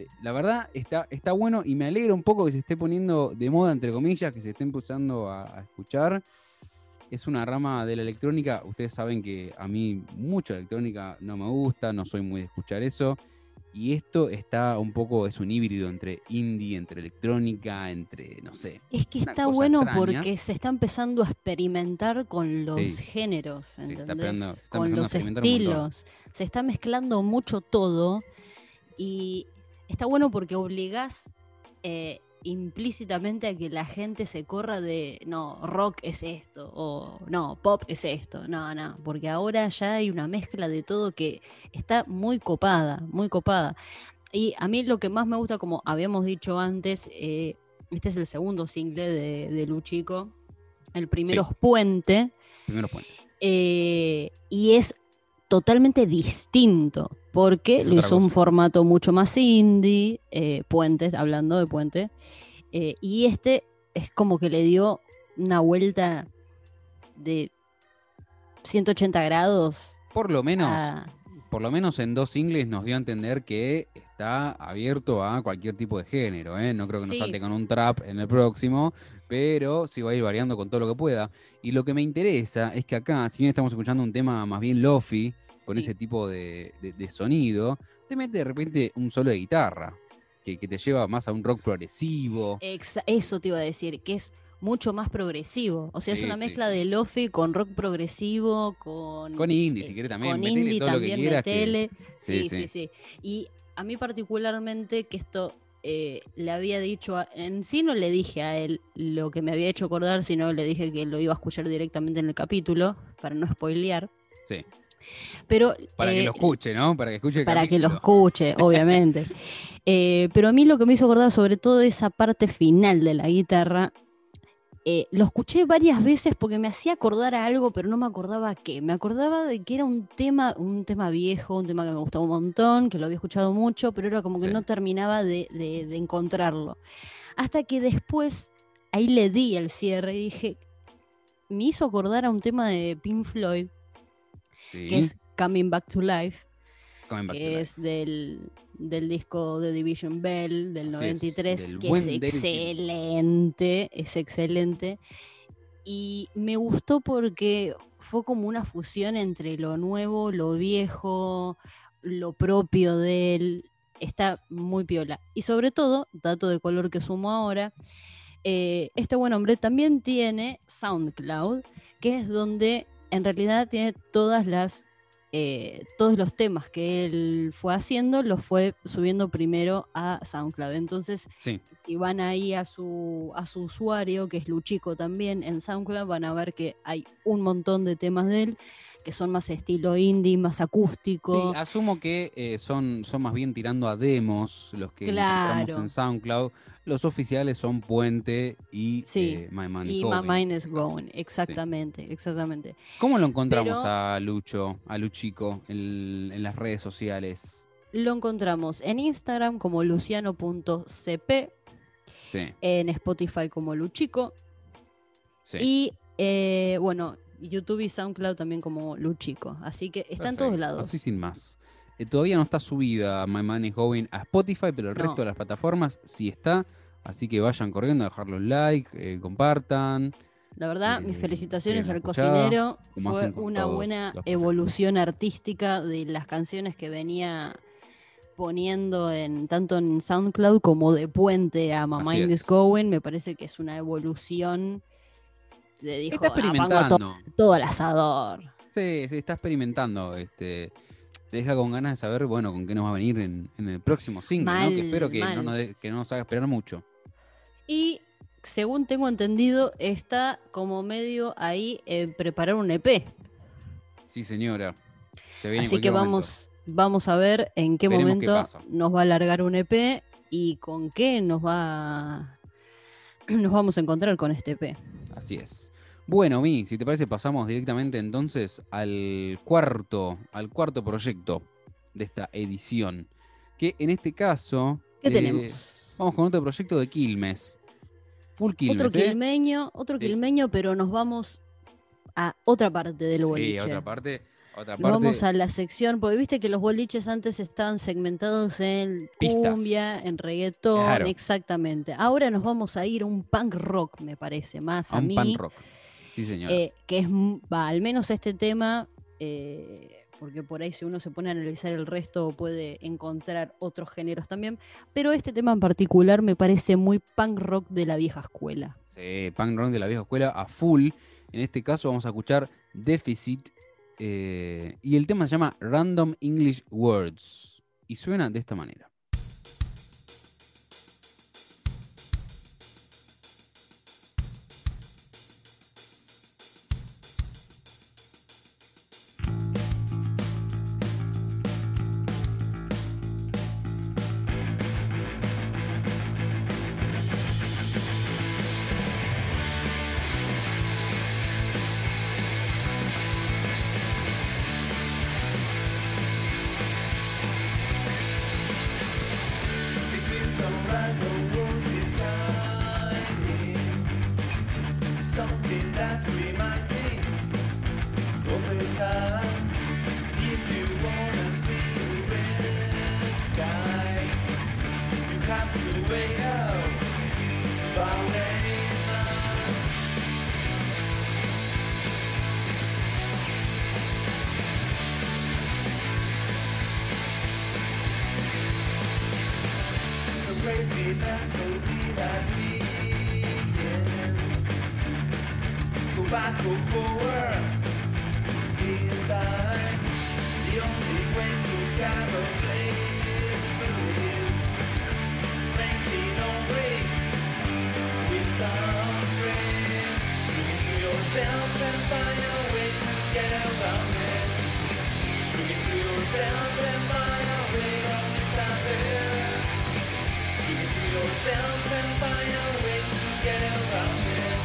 eh, la verdad está, está bueno y me alegra un poco que se esté poniendo de moda, entre comillas, que se esté empezando a, a escuchar. Es una rama de la electrónica, ustedes saben que a mí mucha electrónica no me gusta, no soy muy de escuchar eso. Y esto está un poco, es un híbrido entre indie, entre electrónica, entre, no sé. Es que está bueno extraña. porque se está empezando a experimentar con los Sí. géneros, se está empezando- se está con los estilos. Se está mezclando mucho todo y está bueno porque obligás eh, implícitamente a que la gente se corra de, no, rock es esto, o no, pop es esto, no, no, porque ahora ya hay una mezcla de todo que está muy copada, muy copada. Y a mí lo que más me gusta, como habíamos dicho antes, eh, este es el segundo single de, de Luchico. El primero Sí. es Puente. Primero eh, y es totalmente distinto. Porque otra hizo un formato mucho más indie. eh, Puentes, hablando de Puente. eh, y este es como que le dio una vuelta de 180 grados. Por lo menos, a- por lo menos en dos singles nos dio a entender que está abierto a cualquier tipo de género, ¿eh? No creo que nos Sí. salte con un trap en el próximo, pero sí va a ir variando con todo lo que pueda. Y lo que me interesa es que acá, si bien estamos escuchando un tema más bien lofi, con Sí. ese tipo de, de- de sonido, te mete de repente un solo de guitarra, que, que te lleva más a un rock progresivo. Exa- eso te iba a decir, que es mucho más progresivo. O sea, Sí, es una sí, mezcla de lofi con rock progresivo, con... Con indie, eh, si querés también, Con indie todo lo que también quieras que- metele. Sí, Sí, sí. sí, sí. Y a mí particularmente, que esto eh, le había dicho, a- en sí no le dije a él lo que me había hecho acordar, sino le dije que lo iba a escuchar directamente en el capítulo, para no spoilear. Sí, Pero, para que eh, lo escuche, ¿no? Para que escuche el para que lo escuche, obviamente. Eh, pero a mí lo que me hizo acordar, sobre todo esa parte final de la guitarra, eh, lo escuché varias veces porque me hacía acordar a algo, pero no me acordaba a qué. Me acordaba de que era un tema, un tema viejo, un tema que me gustaba un montón, que lo había escuchado mucho, pero era como que Sí. no terminaba de, de- de encontrarlo. Hasta que después ahí le di el cierre y dije, me hizo acordar a un tema de Pink Floyd, Sí, que es Coming Back to Life Coming Back to que Life. es del, del disco de Division Bell del Así es, 93, del que es David excelente, es excelente. Y me gustó porque fue como una fusión entre lo nuevo, lo viejo, lo propio de él. Está muy piola. Y sobre todo, dato de color que sumo ahora, eh, este buen hombre también tiene SoundCloud, que es donde en realidad tiene todas las eh, todos los temas que él fue haciendo los fue subiendo primero a SoundCloud. Entonces, Sí, si van ahí a su, a su usuario, que es Luchico también, en SoundCloud, van a ver que hay un montón de temas de él que son más estilo indie, más acústico. Sí, asumo que eh, son, son más bien tirando a demos los que encontramos Claro. en SoundCloud. Los oficiales son Puente y Sí, eh, My Money y Going, My Mind is. Going, exactamente, exactamente. ¿Cómo lo encontramos Pero- a Lucho, a Luchico, en, en las redes sociales? Lo encontramos en Instagram como luciano.cp, Sí, en Spotify como Luchico sí. y eh, bueno, YouTube y SoundCloud también como Luchico. Así que está en todos lados. Así sin más. Eh, todavía no está subida My Money Going a Spotify, pero el No. resto de las plataformas sí está. Así que vayan corriendo a dejar los likes, eh, compartan. La verdad, Eh, mis felicitaciones bien al cocinero. Fue una buena evolución artística de las canciones que venía poniendo en tanto en SoundCloud como de puente a My Así Mind es. is Going. Me parece que es una evolución de dijo, está "Ah, experimentando. to- todo al asador. Sí, sí, está experimentando. Este, te deja con ganas de saber, bueno, con qué nos va a venir en, en el próximo single, ¿no? Que espero que no, nos de- que no nos haga esperar mucho. Y según tengo entendido, está como medio ahí en preparar un EP. Sí, señora. Se viene en Así que momento. vamos, vamos a ver en qué Veremos momento nos va a alargar un EP y con qué nos va nos vamos a encontrar con este EP. Así es. Bueno, Mi, si te parece, pasamos directamente entonces al cuarto, al cuarto proyecto de esta edición. Que en este caso. ¿Qué eh, tenemos? Vamos con otro proyecto de Quilmes. Full Quilmes, otro ¿eh? quilmeño, otro quilmeño, pero nos vamos a otra parte del Sí, boliche. otra parte. Otra Nos parte. vamos a la sección, porque viste que los boliches antes estaban segmentados en Pistas. cumbia, en reggaetón, Claro. exactamente. Ahora nos vamos a ir a un punk rock, me parece, más a, a un mí. pan rock. Sí, señora. eh, que es, va, al menos este tema eh, porque por ahí si uno se pone a analizar el resto puede encontrar otros géneros también, pero este tema en particular me parece muy punk rock de la vieja escuela. Sí, punk rock de la vieja escuela a full. En este caso vamos a escuchar Deficit. eh, y el tema se llama Random English Words. Y suena de esta manera. Crazy man told me that we go back or forward in time. The only way to have a place to live is making breaks with some grace. Look into yourself and find a way to get around it. Look into yourself and find a way of. Look into yourself and find a way to get around it.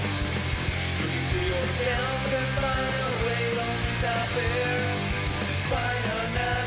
Look into yourself and find a way of disappear. Find another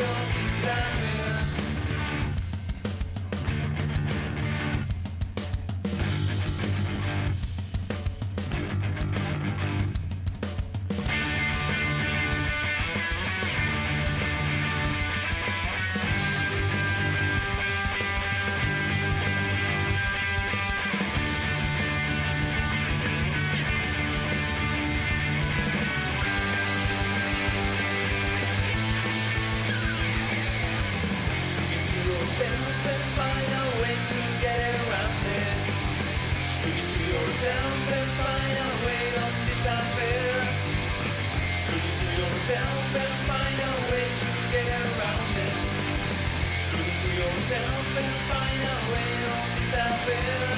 and find a way to get around it. Into yourself and find a way to yourself and find a way to get around it. Into yourself and find a way to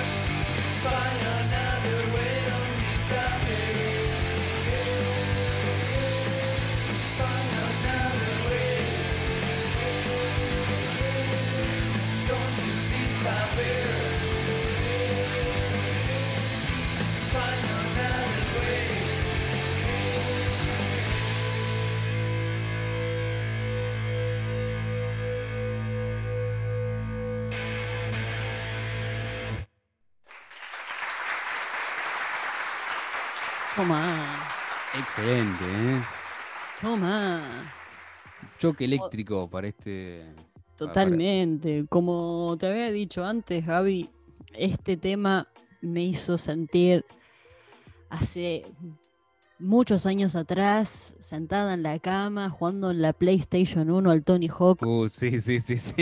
Toma, Excelente, ¿eh? toma. Choque eléctrico para este. Totalmente. Como te había dicho antes, Gaby, este tema me hizo sentir hace muchos años atrás, sentada en la cama, jugando en la PlayStation 1 al Tony Hawk. Uh, sí, sí, sí, sí.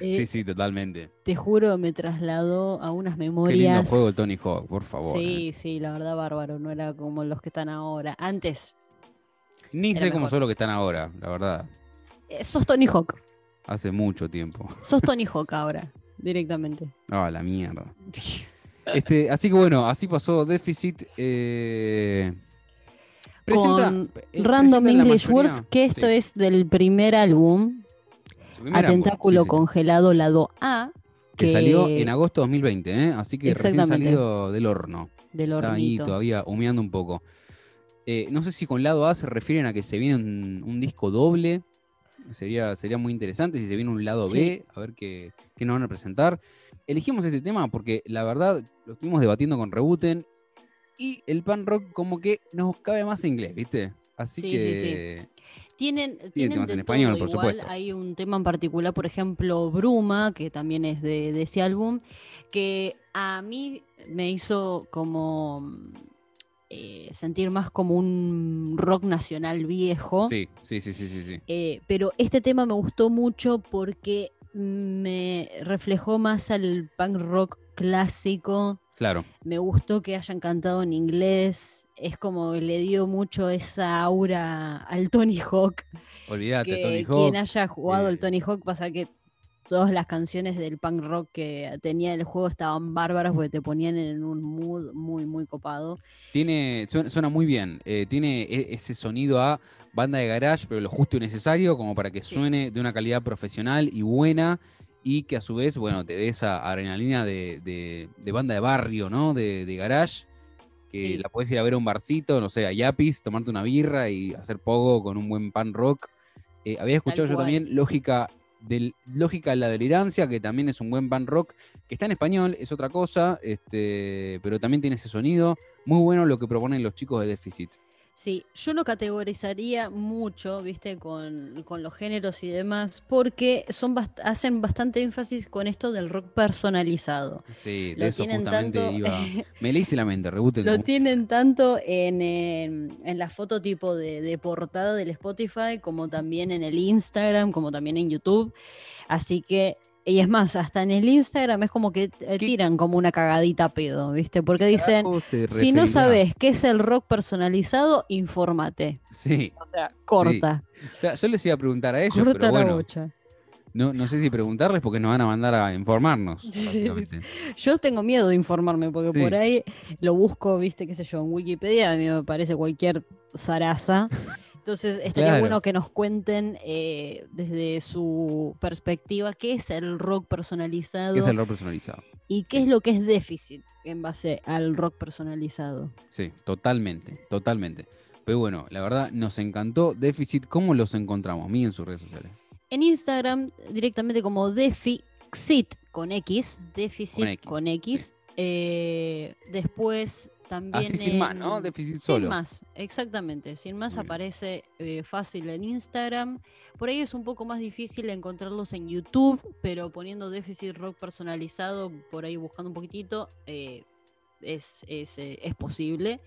Eh, Sí, sí, totalmente. Te juro, me trasladó a unas Qué memorias. lindo juego el Tony Hawk, por favor. Sí, ¿eh? sí, la verdad, bárbaro. No era como los que están ahora. Antes, Ni sé cómo son los que están ahora, la verdad. eh, sos Tony Hawk. Hace mucho tiempo. Sos Tony Hawk ahora. directamente. Ah, la mierda. Este, así que bueno, así pasó Déficit. eh, presenta- Con eh, Random English mayoría- Words, que esto sí, es del primer álbum, primer sí, sí, Congelado, lado A, Que salió en agosto de 2020, ¿eh? así que recién salido del horno. del Está ahí todavía humeando un poco. Eh, no sé si con lado A se refieren a que se viene un, un disco doble. Sería, sería muy interesante si se viene un lado B, a ver qué, qué nos van a presentar. Elegimos este tema porque la verdad lo estuvimos debatiendo con Rebuten y el pan rock como que nos cabe más en inglés, ¿viste? Así Sí, sí, que Tienen, tienen temas de en español, por supuesto. Hay un tema en particular, por ejemplo, Bruma, que también es de, de ese álbum, que a mí me hizo como eh, sentir más como un rock nacional viejo. sí, sí, sí, sí, sí, sí. Eh, pero este tema me gustó mucho porque me reflejó más al punk rock clásico. Claro. Me gustó que hayan cantado en inglés. Es como que le dio mucho esa aura al Tony Hawk. Olvídate, Que Tony quien Hawk. haya jugado eh, el Tony Hawk pasa que todas las canciones del punk rock que tenía el juego estaban bárbaras porque te ponían en un mood muy, muy copado. Tiene, suena, muy bien. eh, tiene e- ese sonido a banda de garage, pero lo justo y necesario, como para que Sí. suene de una calidad profesional y buena, y que a su vez, bueno, te dé esa adrenalina de, de- de banda de barrio, ¿no? De, de garage, que Sí. la puedes ir a ver a un barcito, no sé, a Yapis, tomarte una birra y hacer pogo con un buen pan rock. Eh, había escuchado yo cual. también Lógica del Lógica de la Delirancia, que también es un buen pan rock, que está en español, es otra cosa, este, pero también tiene ese sonido. Muy bueno lo que proponen los chicos de Déficit. Sí, yo lo categorizaría mucho, viste, con, con los géneros y demás, porque son bast- hacen bastante énfasis con esto del rock personalizado. Sí, de Lo eso justamente tanto, iba. Me leíste la mente, rebuten. lo como- tienen tanto en, em, en la foto tipo de, de portada del Spotify, como también en el Instagram, como también en YouTube. Así que, y es más, hasta en el Instagram es como que eh, tiran como una cagadita pedo, ¿viste? Porque dicen, si no sabes qué es el rock personalizado, infórmate. Sí, O sea, corta. o sea, yo les iba a preguntar a ellos, corta pero la bueno, bocha. no, no sé si preguntarles porque nos van a mandar a informarnos. Sí. Yo tengo miedo de informarme porque Sí. por ahí lo busco, viste, qué sé yo, en Wikipedia, a mí me parece cualquier zaraza. Entonces estaría Claro. bueno que nos cuenten eh, desde su perspectiva qué es el rock personalizado ¿Qué es el rock personalizado? y qué es lo que es déficit en base al rock personalizado. Sí, totalmente, totalmente. Pero bueno, la verdad nos encantó Déficit. ¿Cómo los encontramos? Miren sus redes sociales. En Instagram, directamente como Defixit con X, Déficit con X, X. Eh, después también. Así sin más, ¿no? Déficit Sin solo. más, exactamente. Sin más Muy aparece eh, fácil en Instagram. Por ahí es un poco más difícil encontrarlos en YouTube, pero poniendo déficit rock personalizado, por ahí buscando un poquitito, eh, es, es, eh, es posible.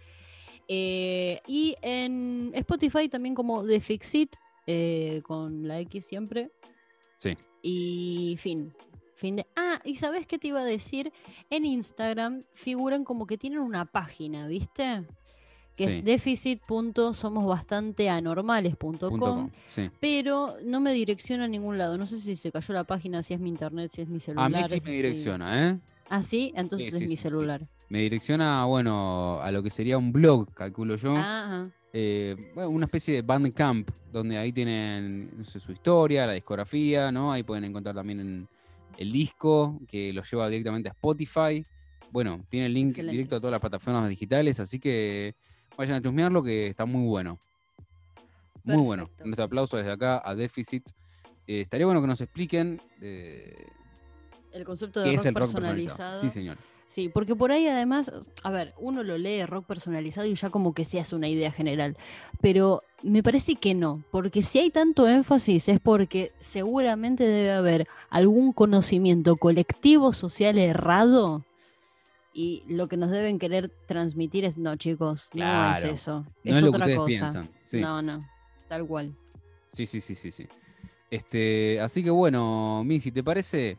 Y en Spotify también como Defixit, con la X siempre. Sí. Y fin. Fin de... Ah, y ¿sabes qué te iba a decir? En Instagram figuran como que tienen una página, ¿viste? Que Sí. es deficit.somosbastanteanormales.com, Punto com, sí. pero no me direcciona a ningún lado. No sé si se cayó la página, si es mi internet, si es mi A celular. mí sí me direcciona, ¿eh? Ah, sí, entonces Sí, es mi celular. Me direcciona, bueno, a lo que sería un blog, calculo yo. Ajá. Eh, bueno, una especie de Bandcamp, donde ahí tienen no sé, su historia, la discografía, ¿no? Ahí pueden encontrar también en- el disco, que lo lleva directamente a Spotify. Bueno, tiene el link Excelente. directo a todas las plataformas digitales, así que vayan a chusmearlo, que está muy bueno. Muy bueno. Nuestro aplauso desde acá a Deficit. Eh, estaría bueno que nos expliquen eh, El concepto de qué rock, es el rock personalizado. personalizado. Sí, señor. Sí, porque por ahí además, a ver, uno lo lee rock personalizado y ya como que se hace una idea general. Pero me parece que no, porque si hay tanto énfasis es porque seguramente debe haber algún conocimiento colectivo social errado y lo que nos deben querer transmitir es, no chicos, no es eso, No es, es lo que otra cosa. Sí. No, no, tal cual. Sí, sí, sí, sí, sí. Este, así que bueno, Mi, si te parece,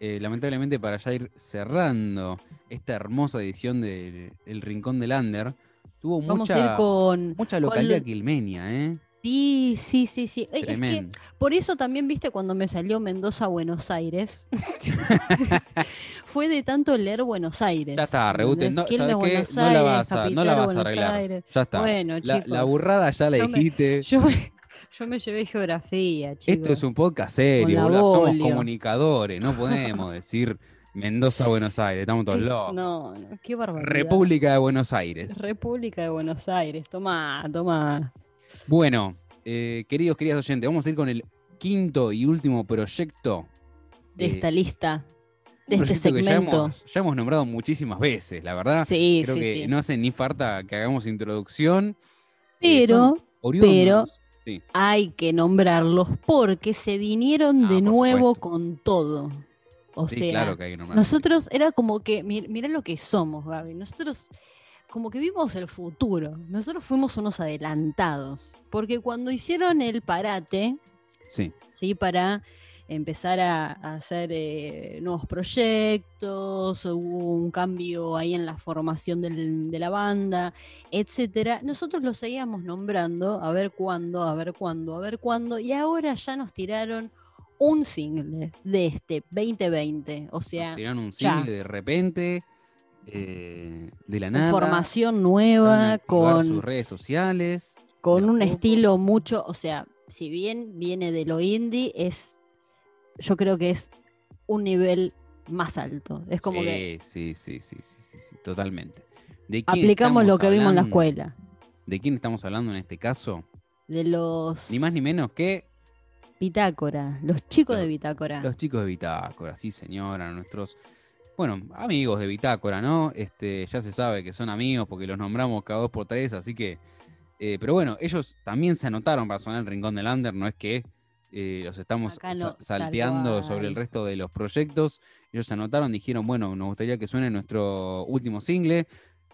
eh, lamentablemente para ya ir cerrando esta hermosa edición de El Rincón del Under, tuvo Vamos a ir mucha, con... mucha localidad con- quilmenia, ¿eh? Sí, sí, sí, sí. Es que por eso también, viste, cuando me salió Mendoza, Buenos Aires, fue de tanto leer Buenos Aires. Ya está, rebuten. No, ¿Quilmes, ¿sabes la vas a, no la vas a arreglar. Aires. Ya está. Bueno, la, la chicos, burrada ya la yo me- dijiste. Yo me, yo me llevé geografía, chicos. Esto es un podcast serio, boludo. Somos comunicadores. No podemos decir Mendoza, Buenos Aires. Estamos todos locos. No, no, qué barbaridad. República de Buenos Aires. República de Buenos Aires. Toma, toma. Bueno, eh, queridos, queridas oyentes, vamos a ir con el quinto y último proyecto. De eh, esta lista, de este ya segmento. hemos, ya hemos nombrado muchísimas veces, la verdad. Sí, Creo sí, que sí. no hace ni falta que hagamos introducción. Eh, Pero, oriundos. Sí, hay que nombrarlos porque se vinieron Ah, de nuevo supuesto. con todo. O sí, sea, claro que hay que nosotros era como que, mir- mirá lo que somos, Gaby. Nosotros como que vimos el futuro. Nosotros fuimos unos adelantados. Porque cuando hicieron el parate, Sí, ¿sí? Para empezar a, a hacer eh, nuevos proyectos, hubo un cambio ahí en la formación del- de la banda, etcétera. Nosotros lo seguíamos nombrando, a ver cuándo, a ver cuándo, a ver cuándo, y ahora ya nos tiraron un single de este 2020, o sea, nos tiraron un ya. single de repente, eh, de la nada. información nueva, con, sus redes sociales. con un poco. estilo mucho, o sea, si bien viene de lo indie, es, yo creo que es un nivel más alto. Es como sí, que sí, sí, sí, sí, sí, sí, totalmente. ¿De quién aplicamos lo que vimos en la escuela. ¿De quién estamos hablando en este caso? De los Ni más ni menos que Bitácora, los chicos Los- de Bitácora. los chicos de Bitácora, sí señora, nuestros, bueno, amigos de Bitácora, ¿no? Este, ya se sabe que son amigos porque los nombramos cada dos por tres, así que, eh, pero bueno, ellos también se anotaron para sonar el Rincón del Under, no es que eh, los estamos no, salteando sobre el resto de los proyectos, ellos se anotaron, dijeron, bueno, nos gustaría que suene nuestro último single,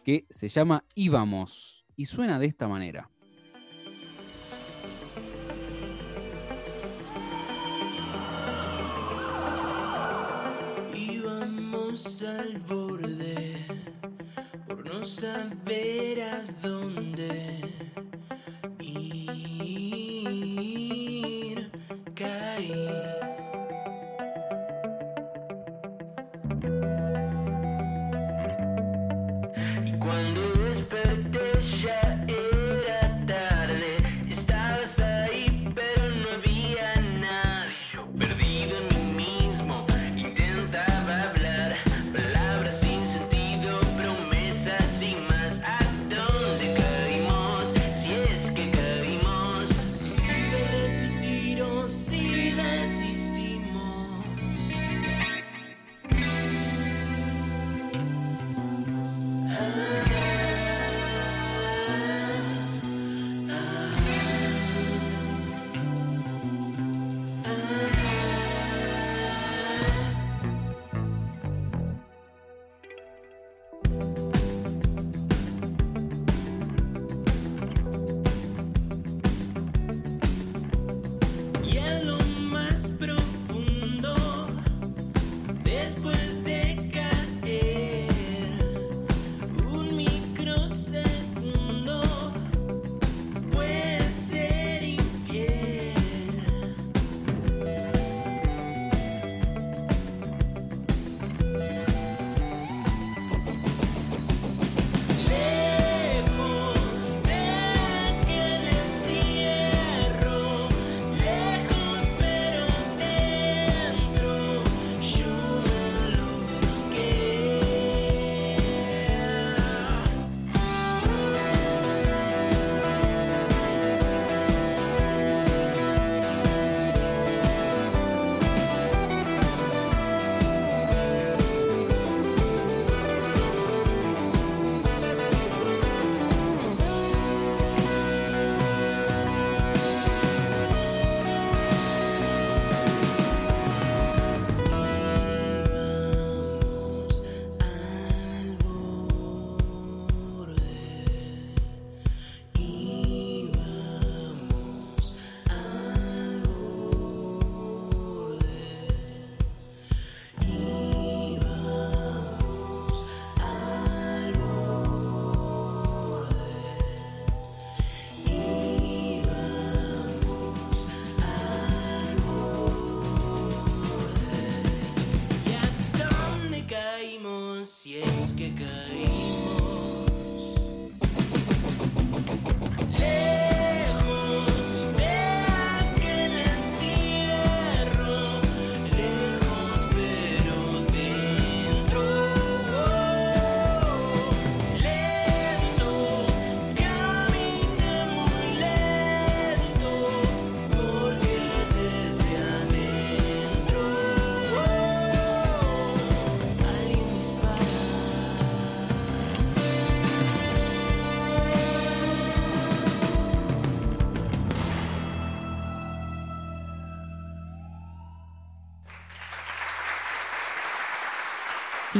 que se llama Íbamos, y suena de esta manera. Íbamos al borde por no saber a dónde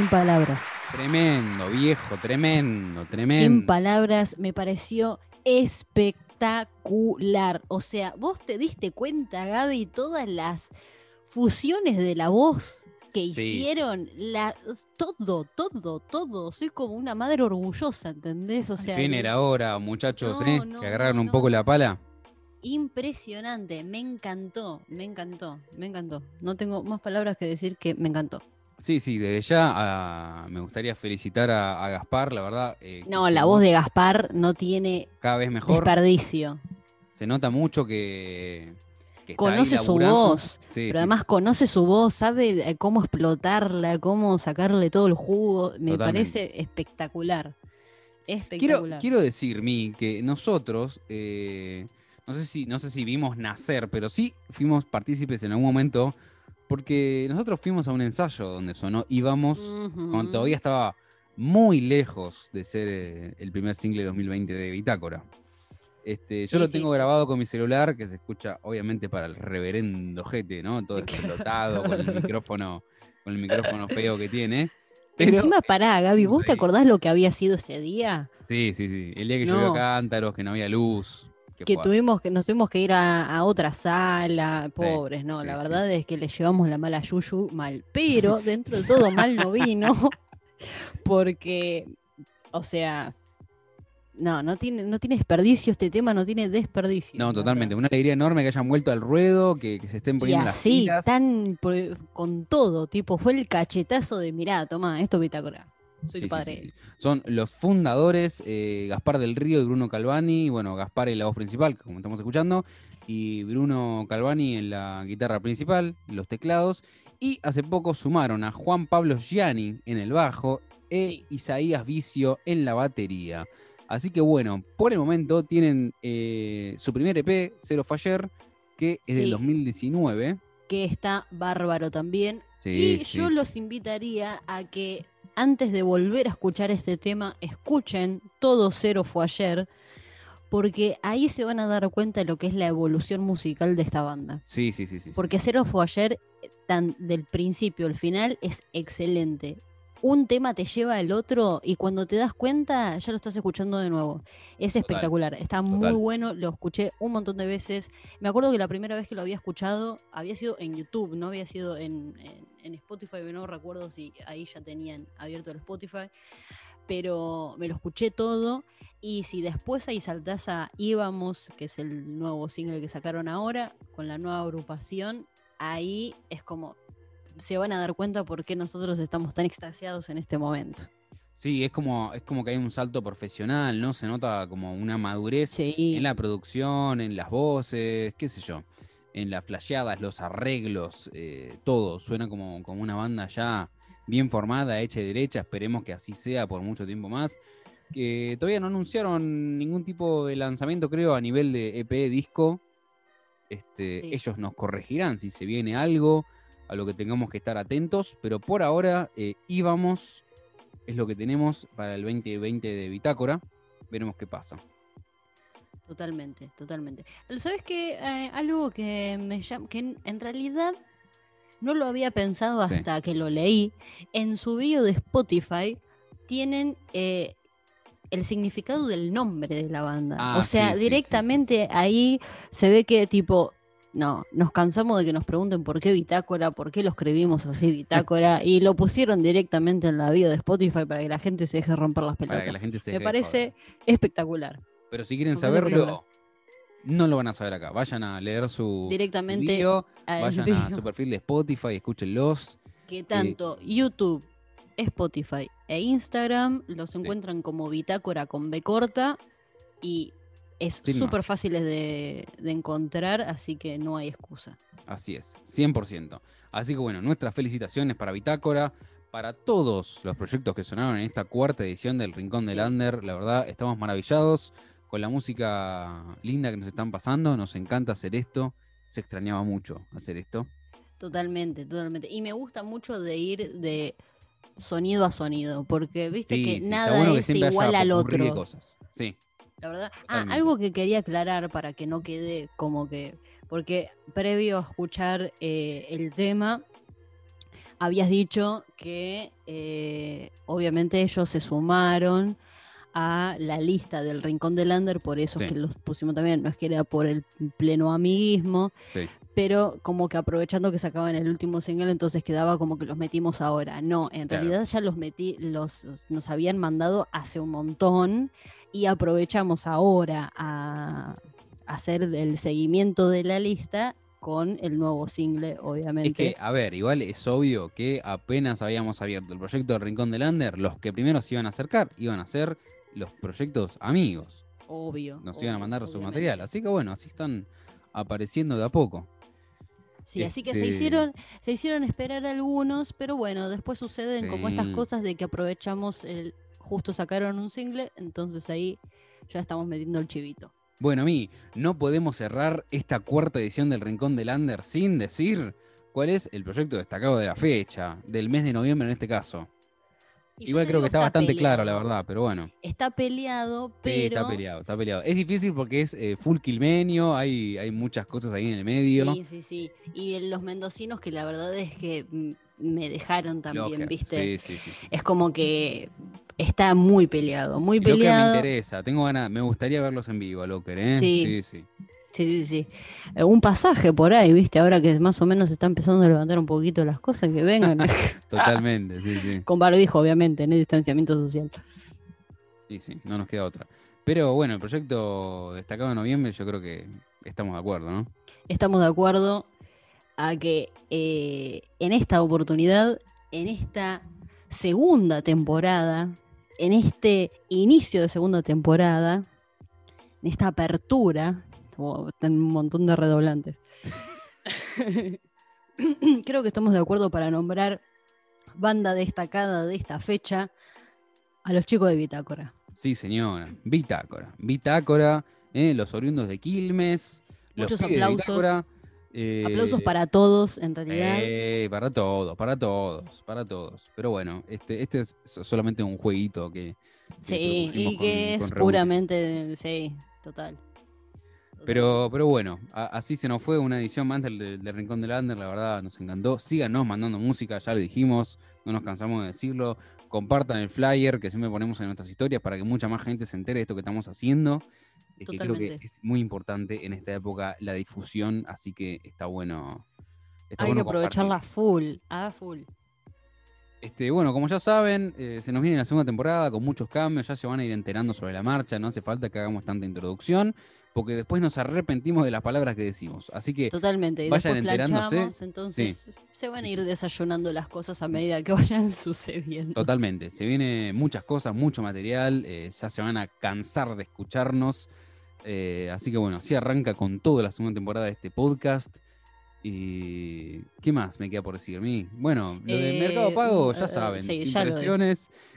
Sin palabras. Tremendo, viejo, tremendo, Sin tremendo. palabras, me pareció espectacular. O sea, vos te diste cuenta, Gaby, todas las fusiones de la voz que Sí. hicieron, la, todo, todo, todo. Soy como una madre orgullosa, ¿entendés? O sea, Fin era hora, muchachos, No, ¿eh? no, que agarraron no, un poco la pala. impresionante, me encantó, me encantó, me encantó. No tengo más palabras que decir que me encantó. Sí, sí, desde ya ah, me gustaría felicitar a, a Gaspar, la verdad. eh, No, la voz de Gaspar no tiene cada vez mejor. desperdicio. Se nota mucho que, Conoce su voz, Sí, pero sí, además sí. conoce su voz, sabe eh, cómo explotarla, cómo sacarle todo el jugo. Me Totalmente. parece espectacular. Quiero, Espectacular. quiero decir, Mi, que nosotros, eh, no, sé si, no sé si vimos nacer, pero sí fuimos partícipes en algún momento, porque nosotros fuimos a un ensayo donde sonó Íbamos, Ujú. cuando todavía estaba muy lejos de ser eh, el primer single 2020 de Bitácora. Este, yo Sí, lo tengo sí. grabado con mi celular, que se escucha obviamente para el reverendo jete, ¿no? Todo explotado, con el micrófono, con el micrófono feo que tiene. Pero, Encima, pará, Gaby, ¿vos te acordás lo que había sido ese día? Sí, sí, sí. El día que No. llovió cántaros, que no había luz. Que tuvimos que nos tuvimos que ir a, a otra sala, pobres, no, la sí, verdad sí. es que le llevamos la mala yuyu mal, pero dentro de todo mal no vino, porque, o sea, no, no tiene, no tiene desperdicio este tema, no tiene desperdicio. No, totalmente. Una alegría enorme que hayan vuelto al ruedo, que, que se estén Y poniendo las así, pilas. tan con todo, tipo, fue el cachetazo de mirá, toma, esto es bitácora. Soy Sí, tu sí, padre. sí, sí. Son los fundadores, eh, Gaspar del Río y Bruno Calvani. Bueno, Gaspar en la voz principal, como estamos escuchando, y Bruno Calvani en la guitarra principal, los teclados. Y hace poco sumaron a Juan Pablo Gianni en el bajo e. Isaías Vicio en la batería. Así que bueno, por el momento tienen eh, su primer EP, Cero Faller, que es del Sí. 2019. Que está bárbaro también. Y yo los invitaría a que antes de volver a escuchar este tema, escuchen Todo Cero fue ayer, porque ahí se van a dar cuenta de lo que es la evolución musical de esta banda. Sí, sí, sí, sí. Porque sí. Cero fue ayer, tan del principio al final, es excelente. Un tema te lleva al otro y cuando te das cuenta ya lo estás escuchando de nuevo. Es espectacular, está muy total. bueno, lo escuché un montón de veces. Me acuerdo que la primera vez que lo había escuchado había sido en YouTube, no había sido en, en- en Spotify, no recuerdo si ahí ya tenían abierto el Spotify, pero me lo escuché todo y si después ahí saltás a Íbamos, que es el nuevo single que sacaron ahora, con la nueva agrupación, ahí es como se van a dar cuenta por qué nosotros estamos tan extasiados en este momento. Sí, es como, es como que hay un salto profesional, ¿no? Se nota como una madurez Sí, en la producción, en las voces, qué sé yo, en las flasheadas, los arreglos, eh, todo. Suena como, como una banda ya bien formada, hecha y derecha. Esperemos que así sea por mucho tiempo más. Que todavía no anunciaron ningún tipo de lanzamiento, creo, a nivel de EP disco. Este, Sí. Ellos nos corregirán si se viene algo a lo que tengamos que estar atentos, pero por ahora eh, íbamos, es lo que tenemos para el 2020 de Bitácora. Veremos qué pasa. Totalmente, totalmente. ¿Sabes qué? Eh, algo que me llama, que en, en realidad no lo había pensado Sí. hasta que lo leí. En su bio de Spotify tienen eh, el significado del nombre de la banda. Ah, o sea, sí, directamente sí, ahí se ve que tipo, no, nos cansamos de que nos pregunten por qué bitácora, por qué lo escribimos así bitácora, y lo pusieron directamente en la bio de Spotify para que la gente se deje romper las Para pelotas. que la gente se Me deje parece joder. espectacular. Pero si quieren saberlo, no lo van a saber acá. Vayan a leer su Directamente video, vayan a su perfil de Spotify, escúchenlos. que tanto YouTube, Spotify e Instagram los encuentran como Bitácora con B corta y es súper más. fáciles de, de encontrar, así que no hay excusa. Así es, 100%. Así que bueno, nuestras felicitaciones para Bitácora, para todos los proyectos que sonaron en esta cuarta edición del Rincón del Sí. Under. La verdad, estamos maravillados con la música linda que nos están pasando. Nos encanta hacer esto. Se extrañaba mucho hacer esto. Totalmente, totalmente. Y me gusta mucho de ir de sonido a sonido, porque viste Sí, que sí, nada bueno es igual al otro. cosas. Sí, La verdad. Ah, algo que quería aclarar para que no quede como que. Porque previo a escuchar eh, el tema, habías dicho que eh, obviamente ellos se sumaron a la lista del Rincón del Lander, por eso es que los pusimos también, no es que era por el pleno amiguismo, Sí. pero como que aprovechando que sacaban el último single, entonces quedaba como que los metimos ahora. No, en Claro. realidad ya los metí, los nos habían mandado hace un montón y aprovechamos ahora a hacer el seguimiento de la lista con el nuevo single, Es obviamente. que, a ver, igual es obvio que apenas habíamos abierto el proyecto del Rincón del Lander, los que primero se iban a acercar iban a ser los proyectos amigos. obvio. Nos iban a mandar su material. Así que bueno, así están apareciendo de a poco. Sí, así que se Este- hicieron, se hicieron esperar algunos, pero bueno, después suceden como estas cosas de que aprovechamos el, justo sacaron un single, entonces ahí ya estamos metiendo el chivito. Bueno, a mí, no podemos cerrar esta cuarta edición del Rincón del Lander sin decir cuál es el proyecto destacado de la fecha, del mes de noviembre en este caso. Y Igual creo que está bastante claro, la peleado. verdad, pero bueno. Está peleado, Sí, pero. está peleado, está peleado. Es difícil porque es eh, full quilmenio, hay, hay muchas cosas ahí en el medio. Sí, sí, sí. Y los mendocinos que la verdad es que mm, me dejaron también. ¿viste? Sí, sí, sí, sí. Es como que está muy peleado, muy Y Locker me peleado. interesa, tengo ganas, me gustaría verlos en vivo, Locker, ¿eh? Sí. sí. sí. Sí, sí, sí. Eh, Un pasaje por ahí, ¿viste? Ahora que más o menos se está empezando a levantar un poquito las cosas, que vengan. Totalmente, sí, sí. Con barbijo, obviamente, en el distanciamiento social. Sí, sí, no nos queda otra. Pero bueno, el proyecto destacado en noviembre, yo creo que estamos de acuerdo, ¿no? Estamos de acuerdo a que eh, en esta oportunidad, en esta segunda temporada, en este inicio de segunda temporada, en esta apertura, están un montón de redoblantes. Creo que estamos de acuerdo para nombrar banda destacada de esta fecha a los chicos de Bitácora. Sí, señora. Bitácora. Bitácora, ¿eh? los oriundos de Quilmes. los Muchos de aplausos. Bitácora, eh, Aplausos para todos, en realidad. eh, para todos, para todos, para todos. Pero bueno, este, este es so- solamente un jueguito que. que Sí, y que con- es con puramente, sí, total. Pero, pero bueno, a- así se nos fue una edición más del, del- Rincón del Lander, la verdad nos encantó. Síganos mandando música, ya lo dijimos, no nos cansamos de decirlo. Compartan el flyer que siempre ponemos en nuestras historias para que mucha más gente se entere de esto que estamos haciendo. Es que creo que es muy importante en esta época la difusión, así que está bueno. está Hay que aprovecharla compartir. full, a full. Este, bueno, como ya saben, eh, se nos viene la segunda temporada con muchos cambios, ya se van a ir enterando sobre la marcha, no hace falta que hagamos tanta introducción, porque después nos arrepentimos de las palabras que decimos. Así que Totalmente. Y vayan enterándose. entonces se van a ir desayunando las cosas a medida que vayan sucediendo. Totalmente, se viene muchas cosas, mucho material, eh, ya se van a cansar de escucharnos. eh, así que bueno, así arranca con toda la segunda temporada de este podcast. Y ¿qué más me queda por decir? mí? Bueno, lo del Eh, Mercado Pago, ya eh, saben, sí, sin ya.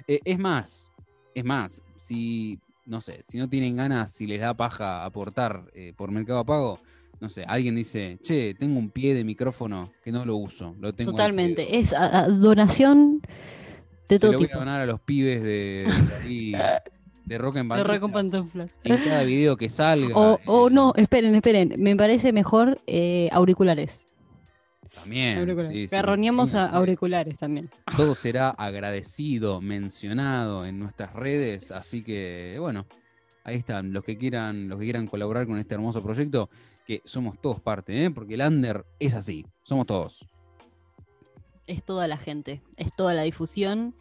Eh, es más, es más, si, no sé, si no tienen ganas, si les da paja aportar eh, por Mercado Pago, no sé, alguien dice, che, tengo un pie de micrófono que no lo uso, lo tengo al Totalmente. pedo". Es a- a donación de Se todo lo voy tipo. a donar a los pibes de, de ahí, de Rock en De Rock en Pantuflas. Pantuflas. En cada video que salga. O, o eh, no, esperen, esperen. Me parece mejor eh, auriculares. También. Auriculares. sí, sí, Garroneamos a auriculares también. Todo será agradecido, mencionado en nuestras redes. Así que, bueno, ahí están. Los que quieran, los que quieran colaborar con este hermoso proyecto, que somos todos parte, ¿eh? porque el under es así. Somos todos. Es toda la gente, es toda la difusión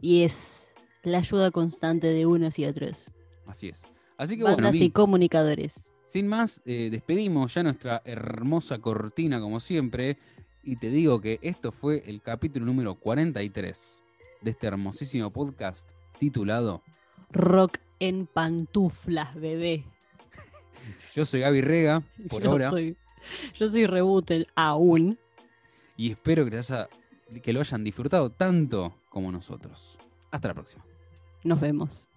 y es la ayuda constante de unos y otros. Así es. Así que bueno, Bandas Mi, y comunicadores. sin más, eh, despedimos ya nuestra hermosa cortina como siempre. Y te digo que esto fue el capítulo número 43 de este hermosísimo podcast titulado Rock en pantuflas, bebé. Yo soy Gaby Rega, por yo ahora, Soy, yo soy Rebootel aún. y espero que, haya- que lo hayan disfrutado tanto como nosotros. Hasta la próxima. Nos vemos.